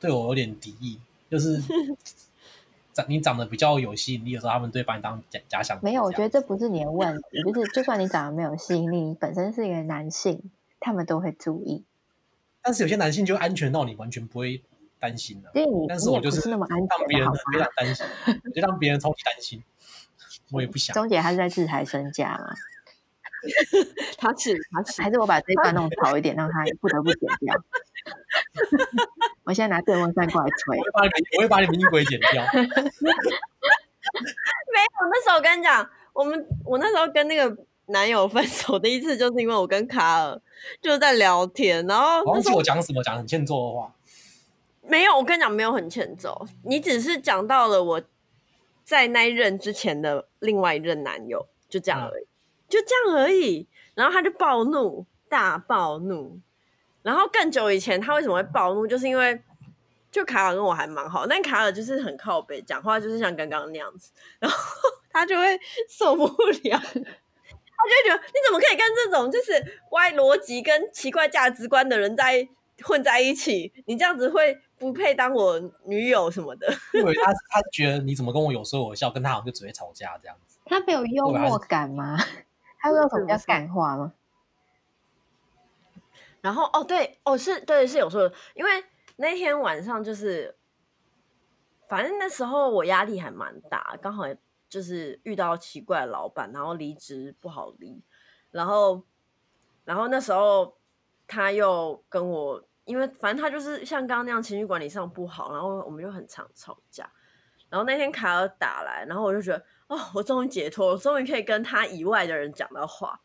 对我有点敌意，就是 [LAUGHS] 长你长得比较有吸引力的时候，他们对把你当假假想。没有，我觉得这不是你的问题，[LAUGHS] 就是就算你长得没有吸引力，你本身是一个男性，他们都会注意。但是有些男性就安全到你完全不会担心的，所以你但是我就是是那么安全，让别人非常担心，就让别人超级担心。我也不想。钟姐她是在自抬身价吗？他 [LAUGHS] 是他是，还是我把这一段弄潮一点，让他不得不剪掉。[LAUGHS] 我现在拿电风扇过来吹，我会把你，我会把你们音轨剪掉。[LAUGHS] 没有，那时候我跟你讲，我们我那时候跟那个男友分手的一次，就是因为我跟卡尔就是在聊天，然后忘记我讲什么，讲很欠揍的话。没有，我跟你讲，没有很欠揍，你只是讲到了我在那一任之前的另外一任男友，就这样而已。嗯就这样而已，然后他就暴怒，大暴怒。然后更久以前，他为什么会暴怒？就是因为就卡尔跟我还蛮好，但卡尔就是很靠北，讲话就是像刚刚那样子，然后他就会受 [LAUGHS] 不了，他就会觉得你怎么可以跟这种就是歪逻辑跟奇怪价值观的人在混在一起？你这样子会不配当我女友什么的？[LAUGHS] 因为他他觉得你怎么跟我有说有笑，跟他好像就只会吵架这样子。他没有幽默感吗？他会有什么叫干话吗？然后哦，对哦，是对是有说的，因为那天晚上就是，反正那时候我压力还蛮大，刚好就是遇到奇怪的老板，然后离职不好离，然后然后那时候他又跟我，因为反正他就是像刚刚那样情绪管理上不好，然后我们就很常吵架，然后那天卡尔打来，然后我就觉得。哦，我终于解脱，我终于可以跟他以外的人讲到话。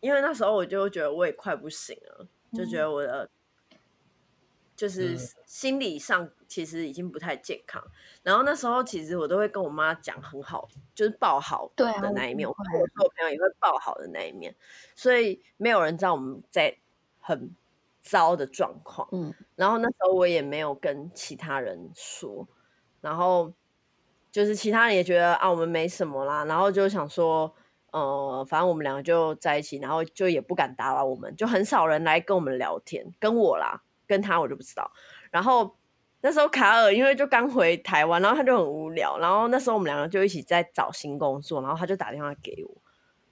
因为那时候我就觉得我也快不行了，嗯、就觉得我的就是心理上其实已经不太健康。嗯、然后那时候其实我都会跟我妈讲很好，就是报好的那一面，我跟我朋友也会报好的那一面，所以没有人知道我们在很糟的状况。嗯，然后那时候我也没有跟其他人说，然后。就是其他人也觉得啊，我们没什么啦，然后就想说，呃，反正我们两个就在一起，然后就也不敢打扰我们，就很少人来跟我们聊天，跟我啦，跟他我就不知道。然后那时候卡尔因为就刚回台湾，然后他就很无聊，然后那时候我们两个就一起在找新工作，然后他就打电话给我，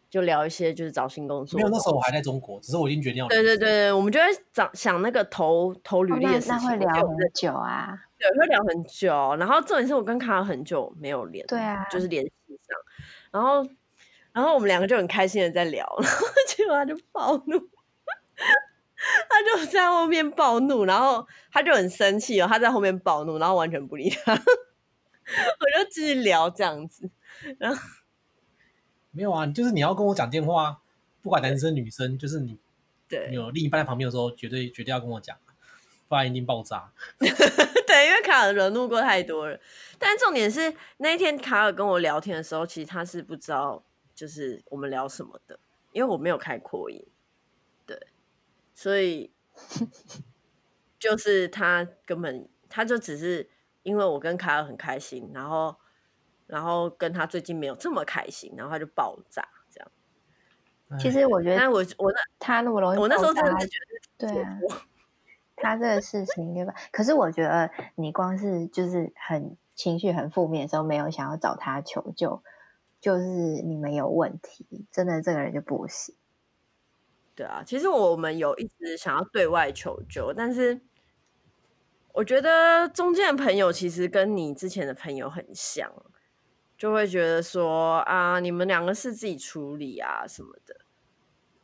就聊一些就是找新工作。没有，那时候我还在中国，只是我已经决定要。对对对，我们就在找想那个投投履历的事情，哦、那，那会聊很久啊。对，会聊很久，然后重点是我跟卡尔很久没有联，对啊，就是联系上，然后，然后我们两个就很开心的在聊，[LAUGHS] 然后结果他就暴怒，[LAUGHS] 他就在后面暴怒，然后他就很生气哦，他在后面暴怒，然后完全不理他，[LAUGHS] 我就继续聊这样子，然后没有啊，就是你要跟我讲电话，不管男生女生，就是你对有另一半在旁边的时候，绝对绝对要跟我讲。不然一定爆炸。[LAUGHS] 对，因为卡尔惹怒过太多了。但重点是那一天卡尔跟我聊天的时候，其实他是不知道就是我们聊什么的，因为我没有开扩音。对，所以 [LAUGHS] 就是他根本他就只是因为我跟卡尔很开心，然后然后跟他最近没有这么开心，然后他就爆炸这样。其实我觉得，但我我那他那么容易，我那时候真的是觉得对啊。他这个事情对吧？可是我觉得你光是就是很情绪很负面的时候，没有想要找他求救，就是你们有问题，真的这个人就不行。对啊，其实我们有一直想要对外求救，但是我觉得中间的朋友其实跟你之前的朋友很像，就会觉得说啊，你们两个是自己处理啊什么的。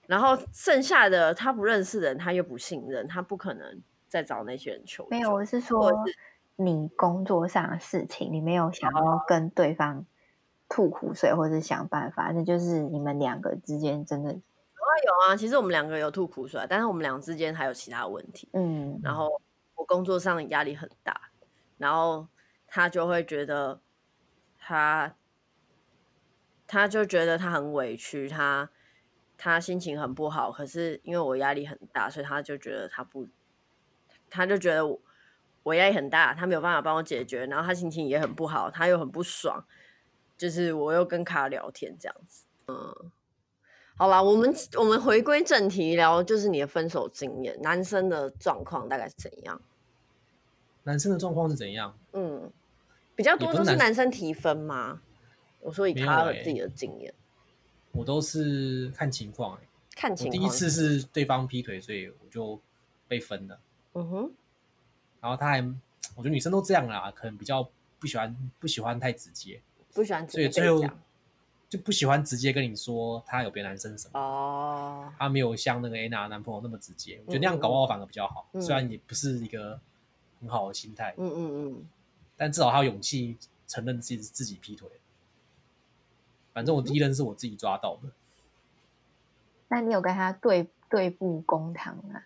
然后剩下的他不认识的人，他又不信任，他不可能再找那些人求救。没有，我是说你工作上的事情，你没有想要跟对方吐苦水，或者想办法，那就是你们两个之间真的有啊有啊。其实我们两个有吐苦水，但是我们俩之间还有其他问题。嗯，然后我工作上的压力很大，然后他就会觉得他，他就觉得他很委屈，他。他心情很不好，可是因为我压力很大，所以他就觉得他不，他就觉得我我压力很大，他没有办法帮我解决，然后他心情也很不好，他又很不爽，就是我又跟卡聊天这样子，嗯，好啦，我们我们回归正题聊，就是你的分手经验，男生的状况大概是怎样？男生的状况是怎样？嗯，比较多都是男生提分吗？我说以卡尔自己的经验。我都是看情况、欸、看情况。第一次是对方劈腿，所以我就被分了。嗯哼。然后他还，我觉得女生都这样啦，可能比较不喜欢不喜欢太直接，不喜欢直接，所以最后就不喜欢直接跟你说他有别男生什么。哦。他没有像那个 Anna 男朋友那么直接，我觉得那样搞不好反而比较好。嗯、虽然也不是一个很好的心态。嗯嗯嗯。但至少他有勇气承认自己自己劈腿。反正我第一任是我自己抓到的。那你有跟他对对簿公堂啊？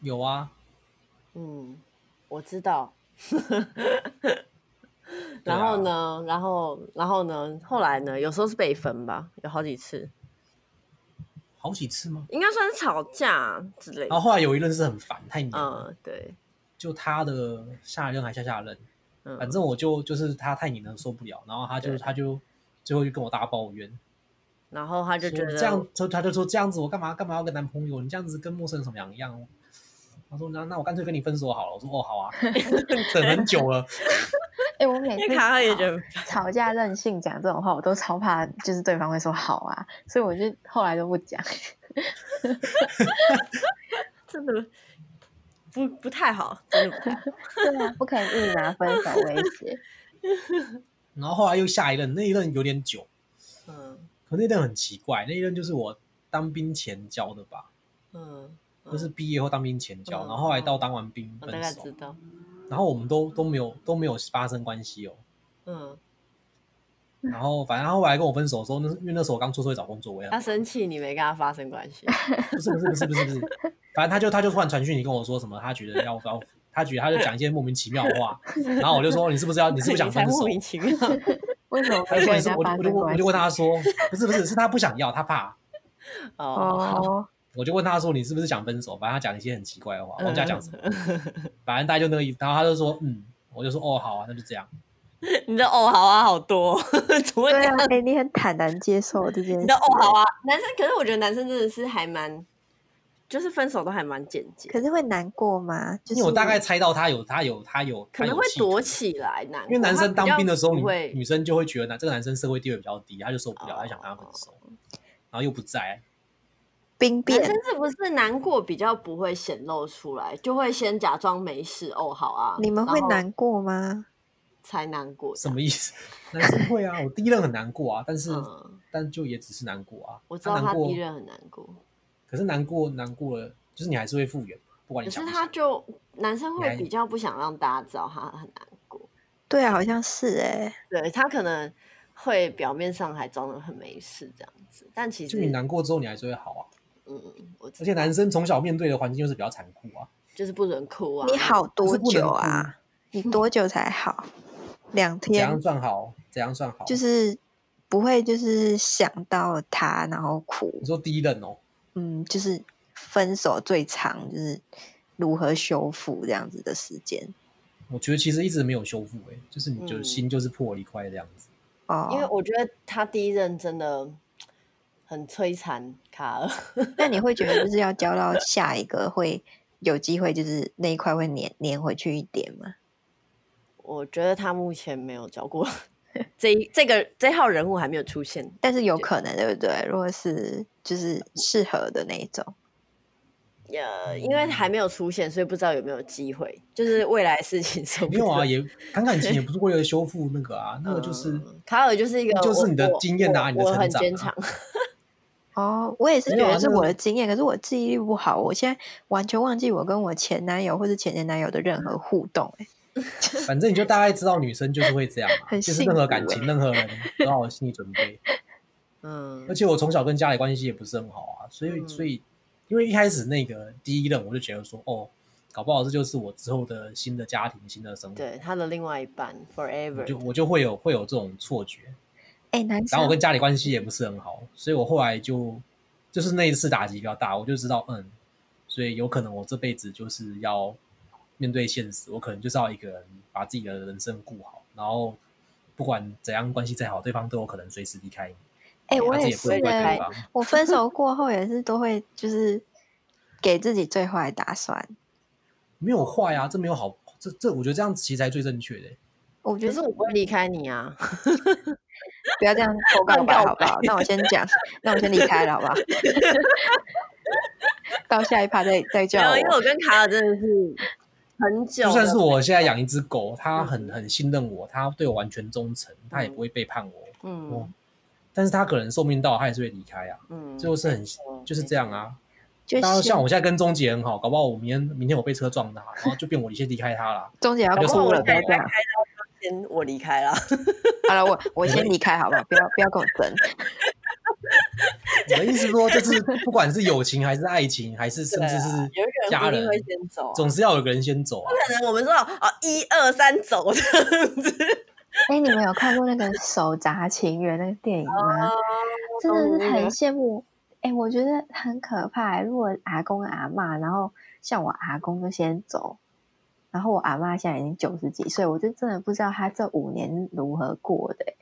有啊。嗯，我知道。[LAUGHS] 然后呢？啊、然后然后呢？后来呢？有时候是被分吧，有好几次。好几次吗？应该算是吵架之类的。然后后来有一任是很烦，太黏。嗯，对。就他的下一任还下下任，嗯、反正我就就是他太黏了，受不了。然后他就他就。最后就跟我大抱怨，然后他就觉得这样，他他就说这样子，我干嘛干嘛要跟男朋友？你这样子跟陌生人什么样一样？他说那那我干脆跟你分手好了。我说哦好啊，[LAUGHS] 等很久了。哎、欸，我每次卡卡也觉得吵架任性讲这种话，我都超怕，就是对方会说好啊，所以我就后来都不讲。[LAUGHS] 真的不不太好，真的不太好。[LAUGHS] 对啊，不可以一直拿分手威胁。然后后来又下一任，那一任有点久，嗯，可那一任很奇怪，那一任就是我当兵前交的吧，嗯，就是毕业后当兵前交，然后后来到当完兵分手，大概知道，然后我们都都没有都没有发生关系哦，嗯，然后反正他后来跟我分手的时候，那因为那时候我刚出社会找工作，我也他生气你没跟他发生关系，不是不是不是不是不是，[LAUGHS] 反正他就他就突然传讯你跟我说什么，他觉得要要。他觉得他就讲一些莫名其妙的话，然后我就说，你是不是要你是不是想分手？莫名其妙，[LAUGHS] 为什么？他就说，我就我就我就问他说，不是不是，是他不想要，他怕。哦，我就问他说，你是不是想分手？反正他讲一些很奇怪的话，忘记讲什么。反正大家就那个意思，然后他就说，嗯，我就说，哦，好啊，那就这样。[LAUGHS] 你的哦好啊好多，[LAUGHS] 怎么会这样？哎，[LAUGHS] 你很坦然接受这件事。你的哦好啊，男生，可是我觉得男生真的是还蛮。就是分手都还蛮简洁，可是会难过吗？就是因为我大概猜到他有他有他有可能会躲起来难，因为男生当兵的时候，女女生就会觉得男这个男生社会地位比较低，他就受不了，他想跟他分手，然后又不在兵变。男生是不是难过比较不会显露出来，就会先假装没事哦，好啊。你们会难过吗？才难过，什么意思？[LAUGHS] 男生会啊，我第一任很难过啊，但是但就也只是难过啊。我知道他第一任很难过。可是难过难过了，就是你还是会复原，不管你想不想。可是他就男生会比较不想让大家知道他很难过。对啊，好像是哎、欸。对他可能会表面上还装的很没事这样子，但其实就你难过之后，你还是会好啊。嗯，而且男生从小面对的环境就是比较残酷啊，就是不准哭啊。你好多久啊？[LAUGHS] 你多久才好？两天。怎样算好？怎样算好？就是不会就是想到他然后哭。你说第一任哦。嗯，就是分手最长就是如何修复这样子的时间。我觉得其实一直没有修复，哎，就是你就心就是破了一块这样子。哦、嗯，因为我觉得他第一任真的很摧残卡尔。[LAUGHS] 那你会觉得就是要交到下一个会有机会，就是那一块会粘粘回去一点吗？我觉得他目前没有交过。[LAUGHS] 这一这个这号人物还没有出现，但是有可能，对不对？如果是就是适合的那一种，呃，因为还没有出现，所以不知道有没有机会。就是未来事情 [LAUGHS] 说没有啊，也谈感情也不是为了修复那个啊，那个就是卡尔就是一个，就是你的经验啊，你的成长。我很坚强。哦，我也是觉得是我的经验，可是我记忆力不好，我现在完全忘记我跟我前男友或者前前男友的任何互动，哎。反正你就大概知道女生就是会这样嘛，就是任何感情，任何人都要有心理准备。[LAUGHS] 嗯，而且我从小跟家里关系也不是很好啊，所以、嗯、所以因为一开始那个第一任我就觉得说，哦，搞不好这就是我之后的新的家庭、新的生活，对他的另外一半，forever，我就我就会有会有这种错觉。哎、欸，男生，然后我跟家里关系也不是很好，所以我后来就就是那一次打击比较大，我就知道，嗯，所以有可能我这辈子就是要。面对现实，我可能就是要一个人把自己的人生顾好，然后不管怎样关系再好，对方都有可能随时离开你。哎、欸，我也是，我分手过后也是都会就是给自己最坏打算。[LAUGHS] 没有坏啊，这没有好，这这我觉得这样其实才最正确的。我觉得是我不会离开你啊。[LAUGHS] 不要这样偷告白好不好？那我先讲，[LAUGHS] 那我先离开了好不好？到下一趴再再叫我。因为我跟卡尔真的是很久，就算是我现在养一只狗，它很很信任我，它对我完全忠诚，它也不会背叛我。嗯，嗯，但是它可能寿命到，它也是会离开啊。嗯，就是很就是这样啊。就是，像我现在跟钟姐很好，搞不好我明天明天我被车撞到，然后就变我先离开他了。钟姐要哭了，不要这样。先我离开了。好了，我 [LAUGHS] 我先离开好不好？不要不要跟我争。[LAUGHS] 我的意思说，就是不管是友情还是爱情，还是甚至是家人，会先走，总是要有个人先走啊。不可能，我们说哦，一二三走这样子。哎，你们有看过那个《手札情缘》那个电影吗？真的是很羡慕。哎，我觉得很可怕。如果阿公阿妈，然后像我阿公就先走，然后我阿妈现在已经九十几岁，我就真的不知道她这五年是如何过的，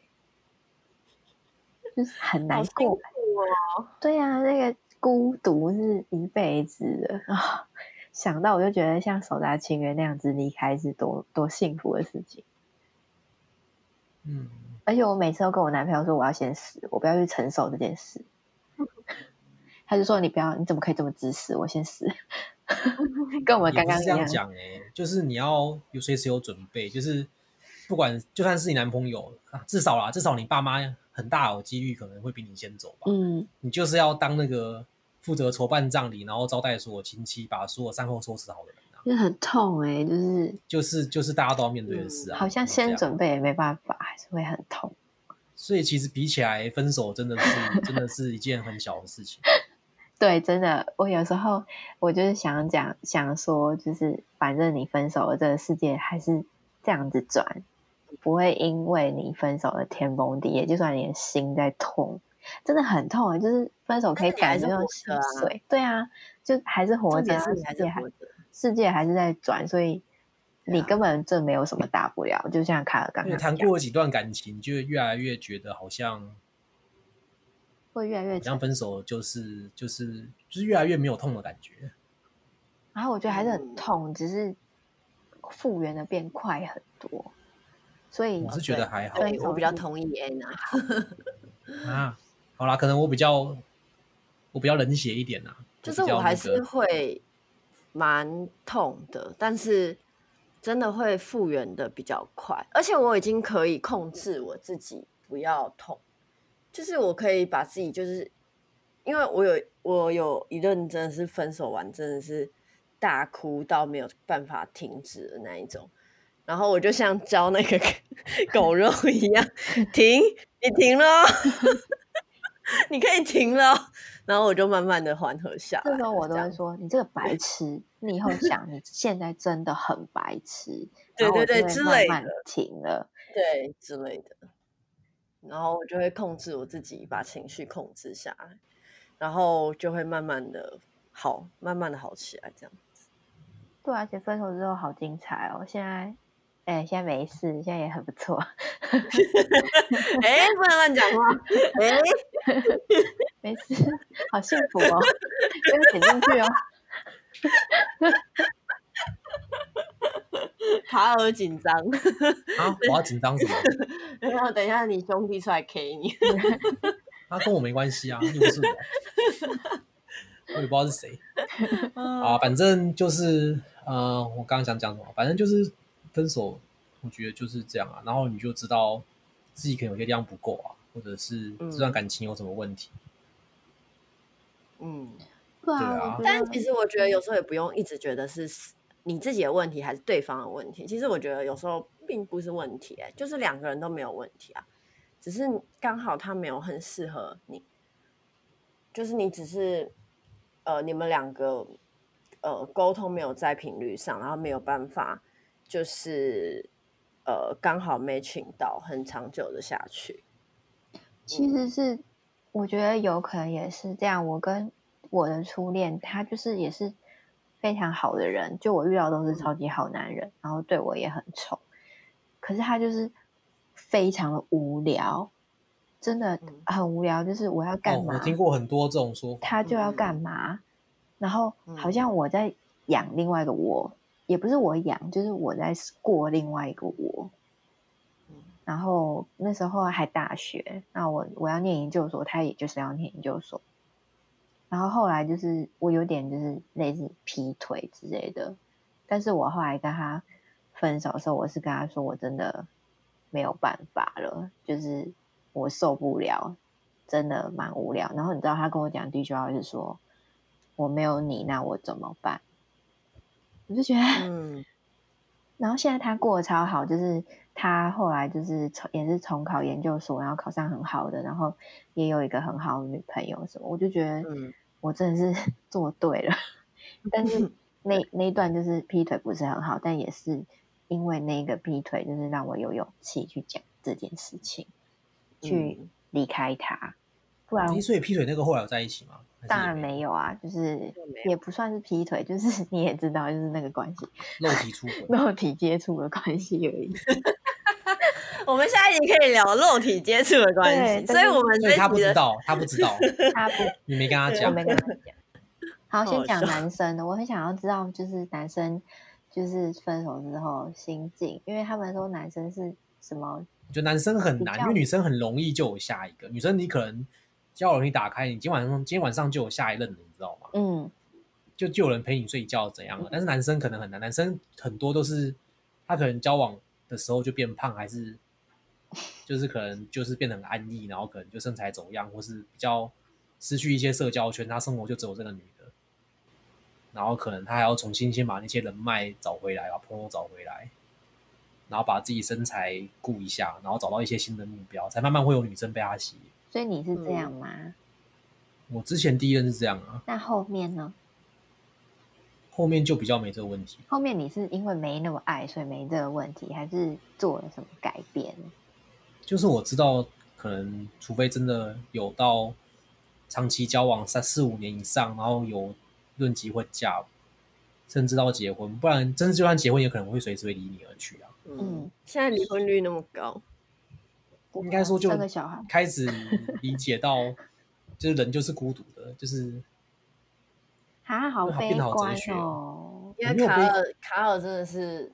就是很难过。哦、对呀、啊，那个孤独是一辈子的啊、哦！[LAUGHS] 想到我就觉得像手札情缘那样子离开是多多幸福的事情。嗯，而且我每次都跟我男朋友说我要先死，我不要去承受这件事。[LAUGHS] 他就说：“你不要，你怎么可以这么自私？我先死。” [LAUGHS] 跟我们刚刚讲哎，就是你要有随时有准备，就是不管就算是你男朋友啊，至少啦，至少你爸妈很大有几率可能会比你先走吧。嗯，你就是要当那个负责筹办葬礼，然后招待所有亲戚，把所有善后收拾好的人啊。就很痛哎，就是就是就是大家都要面对的事啊。嗯、好像先准备也没办法，还是会很痛。所以其实比起来，分手真的是真的是一件很小的事情。[LAUGHS] 对，真的，我有时候我就是想讲，想说，就是反正你分手了，这个世界还是这样子转，不会因为你分手了天崩地裂，就算你的心在痛，真的很痛啊！就是分手可以感觉到心碎，对啊，就还是活着，世界还世界还是在转，所以你根本这没有什么大不了。就像卡尔刚刚谈过几段感情，就越来越觉得好像。会越来越，像分手就是就是就是越来越没有痛的感觉，然后我觉得还是很痛，嗯、只是复原的变快很多，所以我是觉得还好，对我比较同意 Anna 啊，好啦，可能我比较我比较冷血一点呐、啊，就是我还是会蛮痛的，但是真的会复原的比较快，而且我已经可以控制我自己不要痛。就是我可以把自己，就是因为我有我有一任真的是分手完真的是大哭到没有办法停止的那一种，然后我就像教那个 [LAUGHS] 狗肉一样，停，你停了，[LAUGHS] 你可以停了，然后我就慢慢的缓和下来。这时候我都会说：“你这个白痴，你以后想你现在真的很白痴。”对对对，之类的，停了，对之类的。然后我就会控制我自己，把情绪控制下来，然后就会慢慢的好，慢慢的好起来，这样子。对，而且分手之后好精彩哦！现在，哎，现在没事，现在也很不错。[LAUGHS] [LAUGHS] 哎，不能乱讲话。哎，[LAUGHS] 没事，好幸福哦！不要剪进去哦。[LAUGHS] 卡尔紧张 [LAUGHS] 啊！我要紧张什么？[LAUGHS] 然后等一下你兄弟出来 K 你，他跟我没关系啊，又不是我，我也不知道是谁啊。反正就是呃，我刚刚想讲什么，反正就是分手，我觉得就是这样啊。然后你就知道自己可能有些地方不够啊，或者是这段感情有什么问题。嗯，对啊。但其实我觉得有时候也不用一直觉得是。你自己的问题还是对方的问题？其实我觉得有时候并不是问题，欸，就是两个人都没有问题啊，只是刚好他没有很适合你，就是你只是呃你们两个呃沟通没有在频率上，然后没有办法就是呃刚好 matching 到很长久的下去。其实是我觉得有可能也是这样，我跟我的初恋他就是也是。非常好的人，就我遇到都是超级好男人，嗯、然后对我也很宠。可是他就是非常的无聊，真的很无聊。就是我要干嘛？哦、我听过很多这种说法。他就要干嘛？嗯、然后好像我在养另外一个我，嗯、也不是我养，就是我在过另外一个我。然后那时候还大学，那我我要念研究所，他也就是要念研究所。然后后来就是我有点就是类似劈腿之类的，但是我后来跟他分手的时候，我是跟他说我真的没有办法了，就是我受不了，真的蛮无聊。然后你知道他跟我讲第一句话是说，我没有你，那我怎么办？我就觉得，嗯。然后现在他过得超好，就是他后来就是重也是重考研究所，然后考上很好的，然后也有一个很好的女朋友什么，我就觉得 [LAUGHS] 我真的是 [LAUGHS] 做对了。嗯、但是 [LAUGHS] 那那一段就是劈腿不是很好，但也是因为那个劈腿，就是让我有勇气去讲这件事情，嗯、去离开他。不然，所以劈腿那个后来有在一起吗？当然没有啊，就是也不算是劈腿，就是 [LAUGHS] 你也知道，就是那个关系，肉体出轨、肉体接触的关系而已。[LAUGHS] 我们下一集可以聊肉体接触的关系，所以我们所以他不知道，他不知道，[LAUGHS] 他不，你没跟他讲，我没跟他讲。好，先讲男生的，我很想要知道，就是男生就是分手之后心境，因为他们说男生是什么？我觉得男生很难，因为女生很容易就有下一个，女生你可能。交友容易打开，你今晚上今天晚上就有下一任了，你知道吗？嗯，就就有人陪你睡觉怎样了？但是男生可能很难，男生很多都是他可能交往的时候就变胖，还是 [LAUGHS] 就是可能就是变得很安逸，然后可能就身材走样，或是比较失去一些社交圈，他生活就只有这个女的，然后可能他还要重新先把那些人脉找回来，把朋友找回来，然后把自己身材顾一下，然后找到一些新的目标，才慢慢会有女生被他吸引。所以你是这样吗？嗯，我之前第一任是这样啊。那后面呢？后面就比较没这个问题。后面你是因为没那么爱，所以没这个问题，还是做了什么改变？就是我知道，可能除非真的有到长期交往三四五年以上，然后有论及婚嫁，甚至到结婚，不然真的就算结婚，也可能会随时会离你而去啊。嗯，现在离婚率那么高。应该说，就开始理解到，就是人就是孤独的，就是啊，好悲观哦。因为卡尔卡尔真的是，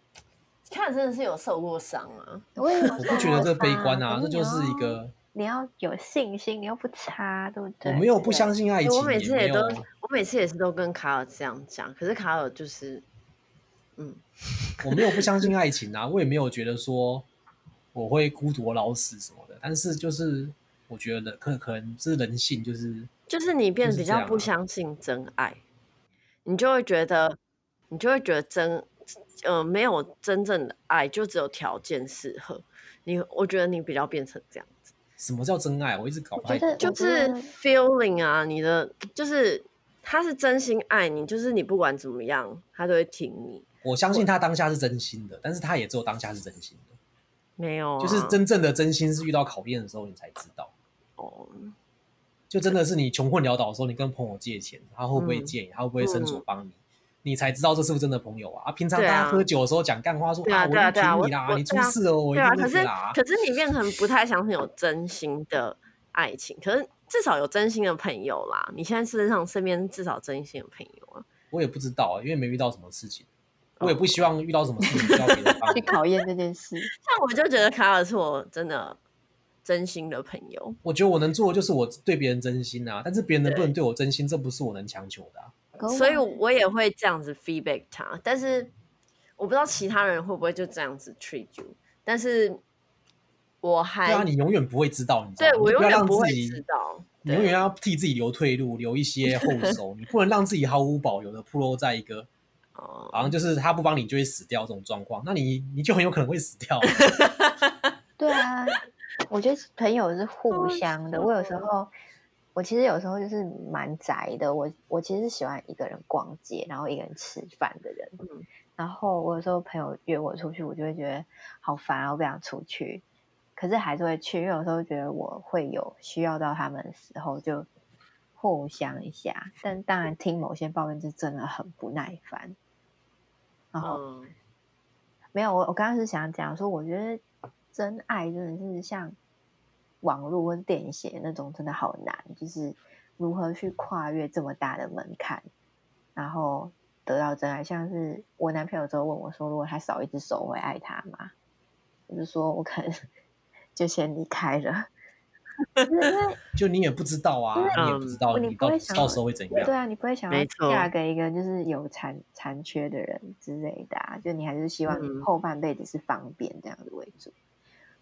卡尔真的是有受过伤啊。我 [LAUGHS] 我不觉得这悲观啊，这就是一个你要有信心，你又不差，对不对？我没有不相信爱情，我每次也都，我每次也是都跟卡尔这样讲。可是卡尔就是，嗯，我没有不相信爱情啊，我也没有觉得说。我会孤独老死什么的，但是就是我觉得可可能是人性，就是就是你变得比较不相信真爱，啊、你就会觉得你就会觉得真呃没有真正的爱，就只有条件适合你。我觉得你比较变成这样子。什么叫真爱？我一直搞不太懂。就是 feeling 啊，你的就是他是真心爱你，就是你不管怎么样，他都会挺你。我相信他当下是真心的，但是他也只有当下是真心的。没有、啊，就是真正的真心是遇到考验的时候你才知道。哦，就真的是你穷困潦倒的时候，你跟朋友借钱，他会不会借你？嗯、他会不会伸手帮你？嗯、你才知道这是不是真的朋友啊？啊，平常大家喝酒的时候讲干话说，说啊，我要挺你啦，你出事了，我一定会啦。可是，可是你变成不太相信有真心的爱情，可是至少有真心的朋友啦。你现在身上身边至少真心的朋友啊？我也不知道啊，因为没遇到什么事情。我也不希望遇到什么事情需要别人去考验这件事。[LAUGHS] 像我就觉得卡尔是我真的真心的朋友。我觉得我能做的就是我对别人真心啊，但是别人能不能对我真心，这不是我能强求的啊。所以我也会这样子 feedback 他，但是我不知道其他人会不会就这样子 treat you。但是我还对啊，你永远不会知道，你知道？对，我永远不会知道，你永远要替自己留退路，留一些后手，你不能让自己毫无保留的暴露在一个。好像就是他不帮你就会死掉这种状况，那你你就很有可能会死掉。[LAUGHS] 对啊，我觉得朋友是互相的。我有时候，我其实有时候就是蛮宅的。我我其实是喜欢一个人逛街，然后一个人吃饭的人。嗯，然后我有时候朋友约我出去，我就会觉得好烦啊，我不想出去。可是还是会去，因为有时候觉得我会有需要到他们的时候，就互相一下。但当然，听某些抱怨是真的很不耐烦。然后、嗯、没有我，我刚刚是想讲说，我觉得真爱真的是像网络或电影写那种，真的好难，就是如何去跨越这么大的门槛，然后得到真爱。像是我男朋友之后问我说，如果他少一只手，我会爱他吗？我就说我可能 [LAUGHS] 就先离开了。[LAUGHS] 就你也不知道啊，你也不知道你到到时候会怎样。对啊，你不会想要嫁给一个就是有残残缺的人之类的啊。就你还是希望你后半辈子是方便这样子为主。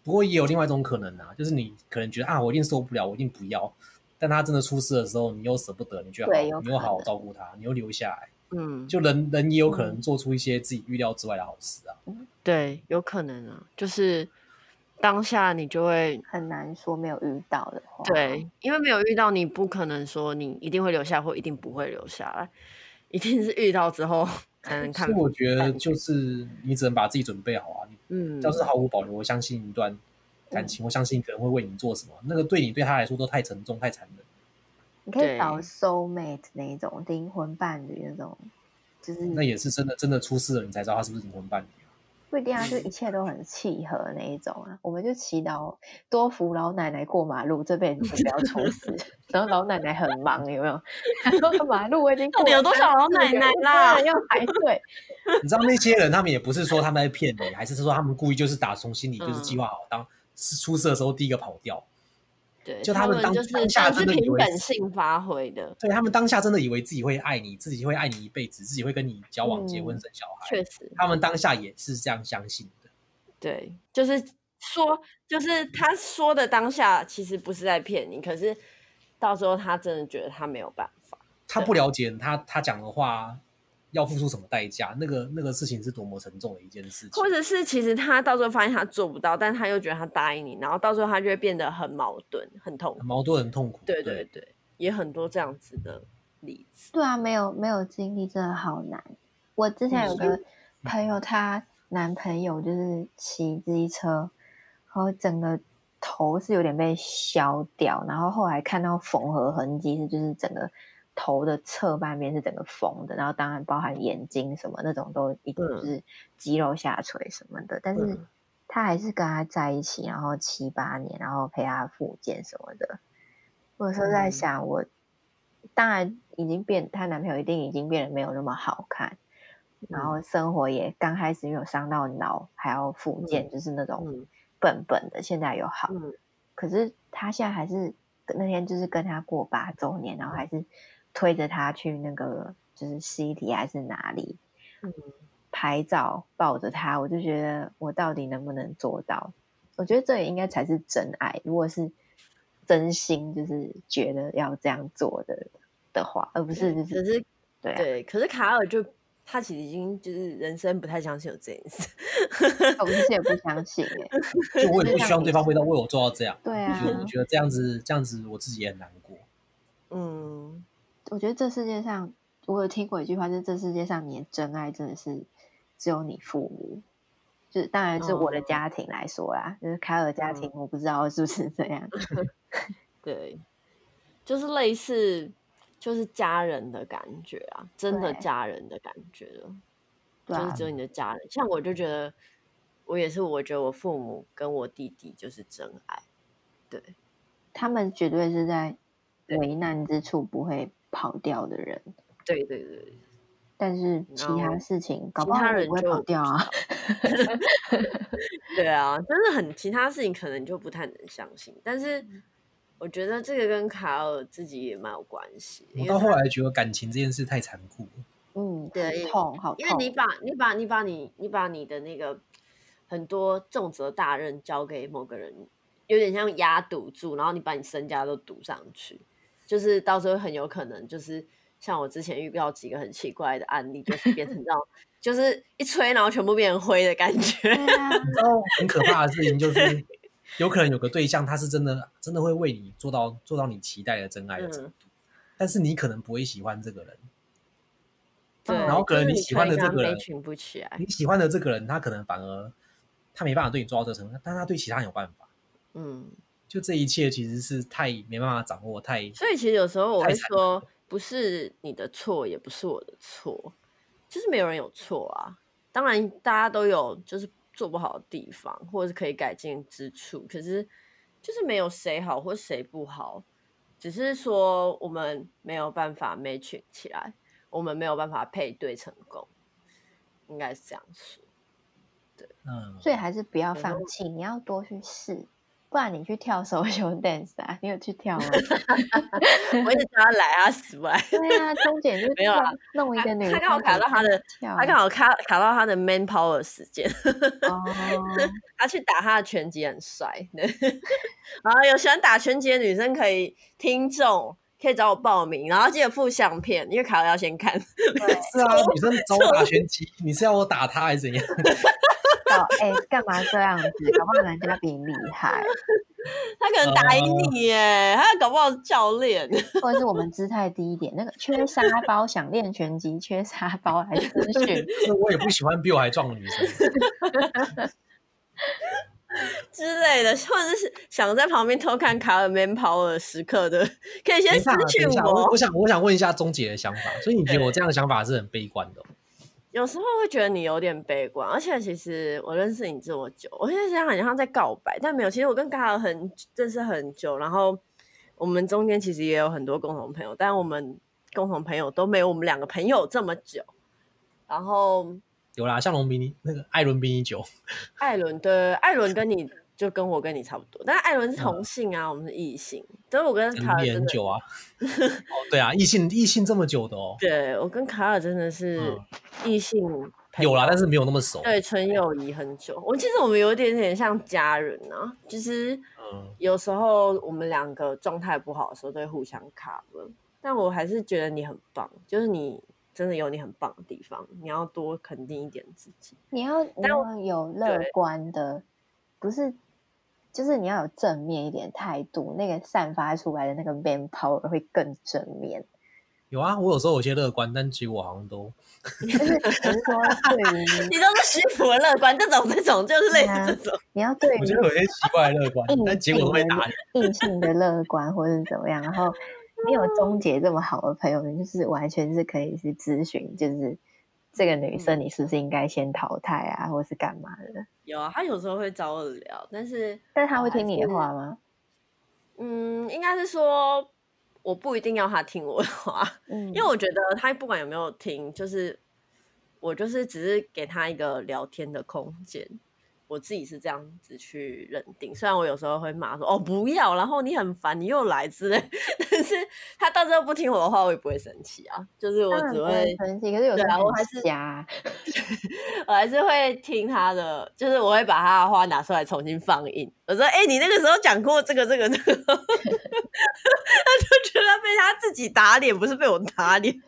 不过也有另外一种可能啊，就是你可能觉得啊，我一定受不了，我一定不要。但他真的出事的时候，你又舍不得，你觉得好，你又好好照顾他，你又留下来。嗯，就人人也有可能做出一些自己预料之外的好事啊。对，有可能啊，就是。当下你就会很难说没有遇到的话，对，因为没有遇到，你不可能说你一定会留下或一定不会留下来，一定是遇到之后才能 [LAUGHS] 看。所以我觉得就是你只能把自己准备好啊，嗯，要是毫无保留，我相信一段感情，嗯、我相信可能会为你做什么，那个对你对他来说都太沉重太残忍。你可以找 soul mate 那一种灵魂伴侣那种，就是那也是真的真的出事了，你才知道他是不是灵魂伴侣。不一定啊，就一切都很契合那一种啊。我们就祈祷多扶老奶奶过马路，这辈子不要出事。[LAUGHS] 然后老奶奶很忙，有没有？[LAUGHS] 马路我已经过到底有多少老奶奶啦？要排队。[LAUGHS] 你知道那些人，他们也不是说他们在骗你，还是说他们故意就是打从心里就是计划好，当是出事的时候第一个跑掉。对，就他们当就是当下真的以为凭本性发挥的。对他们当下真的以为自己会爱你，自己会爱你一辈子，自己会跟你交往、结婚、生小孩。确实，他们当下也是这样相信的。对，就是说，就是他说的当下其实不是在骗你，可是到时候他真的觉得他没有办法，他不了解他他讲的话。要付出什么代价？那个那个事情是多么沉重的一件事情，或者是其实他到时候发现他做不到，但他又觉得他答应你，然后到时候他就会变得很矛盾、很痛苦。矛盾、很痛苦。对对对，也很多这样子的例子。对啊，没有没有经历真的好难。我之前有个朋友，她男朋友就是骑自行车，然后整个头是有点被削掉，然后后来看到缝合痕迹是就是整个。头的侧半边是整个缝的，然后当然包含眼睛什么那种都一定是肌肉下垂什么的，嗯、但是他还是跟他在一起，然后七八年，然后陪他复健什么的。我有时候在想我，当然已经变，她男朋友一定已经变得没有那么好看，嗯、然后生活也刚开始有伤到脑，还要复健，嗯、就是那种笨笨的，现在又好，嗯、可是他现在还是那天就是跟他过八周年，然后还是。推着他去那个就是 City 还是哪里，嗯，拍照抱着他，我就觉得我到底能不能做到？我觉得这也应该才是真爱。如果是真心，就是觉得要这样做的的话，而不是就是可是对、啊、对，可是卡尔就他其实已经就是人生不太相信有这件事，我其实也不相信哎，[LAUGHS] 就我也不希望对方会到为我做到这样。对啊，我觉得这样子这样子我自己也很难过。嗯。我觉得这世界上，我有听过一句话，就是这世界上你的真爱真的是只有你父母。就是当然是我的家庭来说啦，哦、就是凯尔家庭，我不知道是不是这样。嗯、[LAUGHS] 对，就是类似，就是家人的感觉啊，真的家人的感觉了。对，就是只有你的家人。像我就觉得，我也是，我觉得我父母跟我弟弟就是真爱。对，他们绝对是在危难之处不会。跑掉的人，对对对，但是其他事情，搞不好人不会跑掉啊。[LAUGHS] 对啊，真的很其他事情可能就不太能相信。但是我觉得这个跟卡尔自己也蛮有关系。我到后来觉得感情这件事太残酷。嗯，对，痛，好痛。因为你把你把你把你你把你的那个很多重责大任交给某个人，有点像压赌注，然后你把你身家都赌上去。就是到时候很有可能，就是像我之前遇到几个很奇怪的案例，就是变成这样，[LAUGHS] 就是一吹，然后全部变成灰的感觉。然后很可怕的事情就是，[LAUGHS] 有可能有个对象，他是真的真的会为你做到做到你期待的真爱的程度，嗯、但是你可能不会喜欢这个人。对，然后可能你喜欢的这个人，不起来。你喜欢的这个人，他可能反而他没办法对你做到这个程度，但他对其他人有办法。嗯。就这一切其实是太没办法掌握，太所以其实有时候我会说，不是你的错，也不是我的错，就是没有人有错啊。当然大家都有就是做不好的地方，或者是可以改进之处，可是就是没有谁好或谁不好，只是说我们没有办法 match 起来，我们没有办法配对成功，应该是这样说。对，嗯，所以还是不要放弃，嗯、你要多去试。不然你去跳 [LAUGHS] social dance 啊？你有去跳吗？[LAUGHS] 我一直叫他来啊，死不来。对啊，钟姐就没有啊，弄一个女，他刚好卡到他的，他刚好卡卡到他的 man power 时间。哦，[LAUGHS] 他去打他的拳击很帅。然后有喜欢打拳击的女生可以听众可以找我报名，然后记得附相片，因为卡到要先看。是啊，女生找我打拳击，你是要我打他还是怎样？哎，干嘛这样子？搞不好人家比你厉害，[LAUGHS] 他可能打赢你耶，他搞不好是教练，[LAUGHS] 或者是我们姿态低一点。那个缺沙包想练拳击，缺沙包来咨询。我也不喜欢比我还壮的女生 [LAUGHS] 之类的，或者是想在旁边偷看卡尔 man power 的时刻的，可以先私讯我。我想，我想问一下钟姐的想法。所以你觉得我这样的想法是很悲观的？有时候会觉得你有点悲观，而且其实我认识你这么久，我现在想好像在告白，但没有。其实我跟卡尔很认识很久，然后我们中间其实也有很多共同朋友，但我们共同朋友都没有我们两个朋友这么久。然后有啦，像龙比你那个艾伦比你久，[LAUGHS] 艾伦对，艾伦跟你。就跟我跟你差不多，但是艾伦是同性啊，嗯、我们是异性。所以我跟卡尔真的很久啊，[LAUGHS] 哦，对啊，异性异性这么久的哦。对，我跟卡尔真的是异性、嗯、有啦，但是没有那么熟。对，纯友谊很久。我其实我们有一点点像家人啊，其实有时候我们两个状态不好的时候都会互相卡了。但我还是觉得你很棒，就是你真的有你很棒的地方，你要多肯定一点自己。你要你要有乐观的，不是。就是你要有正面一点态度，那个散发出来的那个 man power 会更正面。有啊，我有时候有些乐观，但其实我好像都 [LAUGHS] 就是说对于你都是虚浮的乐观，这种这种就是类似这种。啊、你要对我觉得有些奇怪的乐观，但结果都会打你。异性的乐观或者怎么样，然后你有终结这么好的朋友，你就是完全是可以去咨询，就是。这个女生，你是不是应该先淘汰啊，嗯、或是干嘛的？有啊，她有时候会找我聊，但是但是她会听你的话吗？嗯，应该是说我不一定要她听我的话，嗯，因为我觉得她不管有没有听，就是我就是只是给她一个聊天的空间。我自己是这样子去认定，虽然我有时候会骂说哦不要，然后你很烦，你又来之类，但是他到时候不听我的话，我也不会生气啊，就是我只会生气，可是有时候我还是假，[LAUGHS] 我还是会听他的，就是我会把他的话拿出来重新放映。我说哎、你那个时候讲过这个这个这个，[LAUGHS] 他就觉得被他自己打脸，不是被我打脸，[LAUGHS]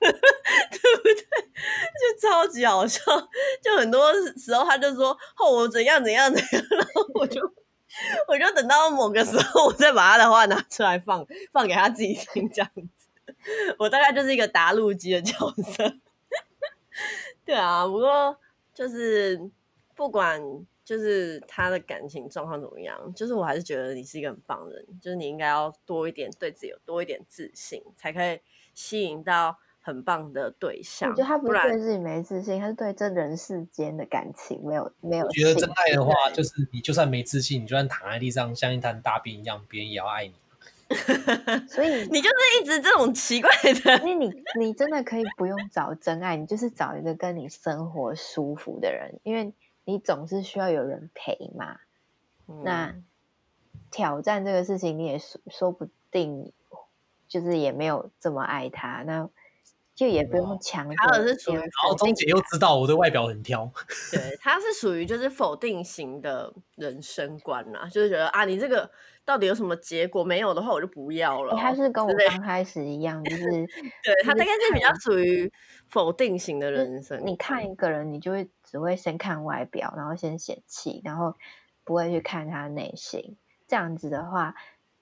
对不对？[LAUGHS] 就超级好笑，就很多时候他就说后。我怎样怎样怎样，然后我就我就等到某个时候，我再把他的话拿出来放放给他自己听，这样子。我大概就是一个答录机的角色。对啊，不过就是不管就是他的感情状况怎么样，就是我还是觉得你是一个很棒的人，就是你应该要多一点对自己有多一点自信，才可以吸引到。很棒的对象，我觉得他不是对自己没自信，他是对这人世间的感情没有没有。我觉得真爱的话，就是你就算没自信，你就算躺在地上像一滩大便一样，别人也要爱你。[LAUGHS] 所以你就是一直这种奇怪的，因为你你真的可以不用找真爱，你就是找一个跟你生活舒服的人，因为你总是需要有人陪嘛。嗯、那挑战这个事情，你也说说不定，就是也没有这么爱他那。就也不用强，他是属于，然后钟姐又知道我的外表很挑，对，他是属于就是否定型的人生观啊，就是觉得啊，你这个到底有什么结果？没有的话，我就不要了。他是跟我刚开始一样，就是 [LAUGHS] 对他大概是比较属于否定型的人生。你看一个人，你就会只会先看外表，然后先嫌弃，然后不会去看他内心。这样子的话，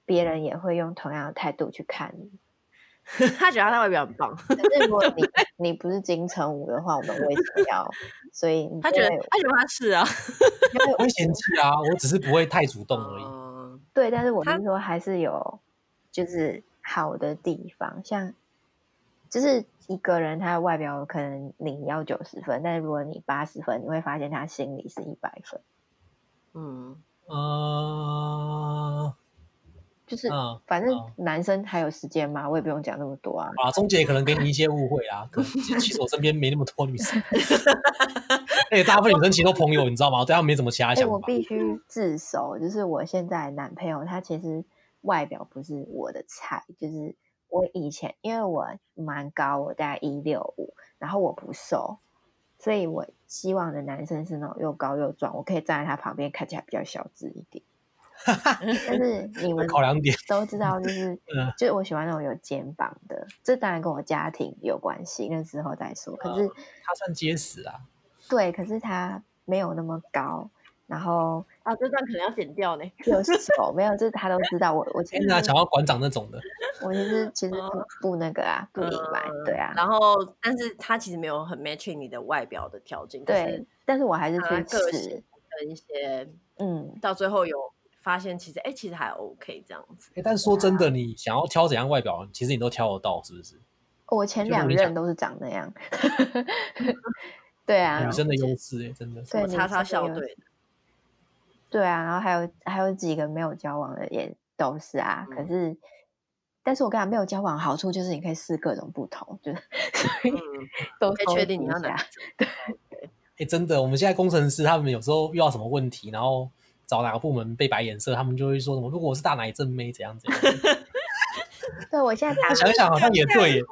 别人也会用同样的态度去看你。[LAUGHS] 他觉得他外表很棒，但是如果你 [LAUGHS] 你不是金城武的话，我们为什么要？所以他觉得他觉得他是啊，因为会嫌弃啊，我只是不会太主动而已。嗯、对，但是我是说还是有就是好的地方，像就是一个人他的外表可能你要九十分，但是如果你八十分，你会发现他心里是一百分。嗯，呃。就是，反正男生还有时间嘛，我也不用讲那么多啊。啊，钟姐可能给你一些误会啊，可能其实我身边没那么多女生，[LAUGHS] 而且大部分女生其实都朋友，你知道吗？我对他们没什么其他想法。我必须自首，就是我现在男朋友他其实外表不是我的菜，就是我以前因为我蛮高，我大概一六五，然后我不瘦，所以我希望的男生是那种又高又壮，我可以站在他旁边，看起来比较小资一点。[LAUGHS] 但是你们考量点都知道，就是 [LAUGHS] 就是我喜欢那种有肩膀的，这当然跟我家庭有关系，那之后再说。可是他算结实啊，对，可是他没有那么高，然后啊，这段可能要剪掉呢。有手没有？就是他都知道我，我其实想要馆长那种的，我其实其实不不那个啊，不明白，对啊。然后，但是他其实没有很 matching 你的外表的条件，对，但是我还是去试的一些，嗯，到最后有。发现其实哎、欸，其实还 OK 这样子。哎、欸，但是说真的，你想要挑怎样外表，其实你都挑得到，是不是？我前两任都是长那样。[LAUGHS] 对啊，女生的 [LAUGHS] 优势哎，真的。对，叉叉校队。对啊，然后还有还有几个没有交往的也都是啊。嗯、可是，但是我跟他没有交往好处就是你可以试各种不同，就是 [LAUGHS] 嗯、都可以确定你要哪。对。哎、欸，真的，我们现在工程师他们有时候遇到什么问题，然后。找哪个部门被白眼色，他们就会说什么？如果我是大奶正妹，怎样怎样？[LAUGHS] 对，我现在打想一想，好像也对耶。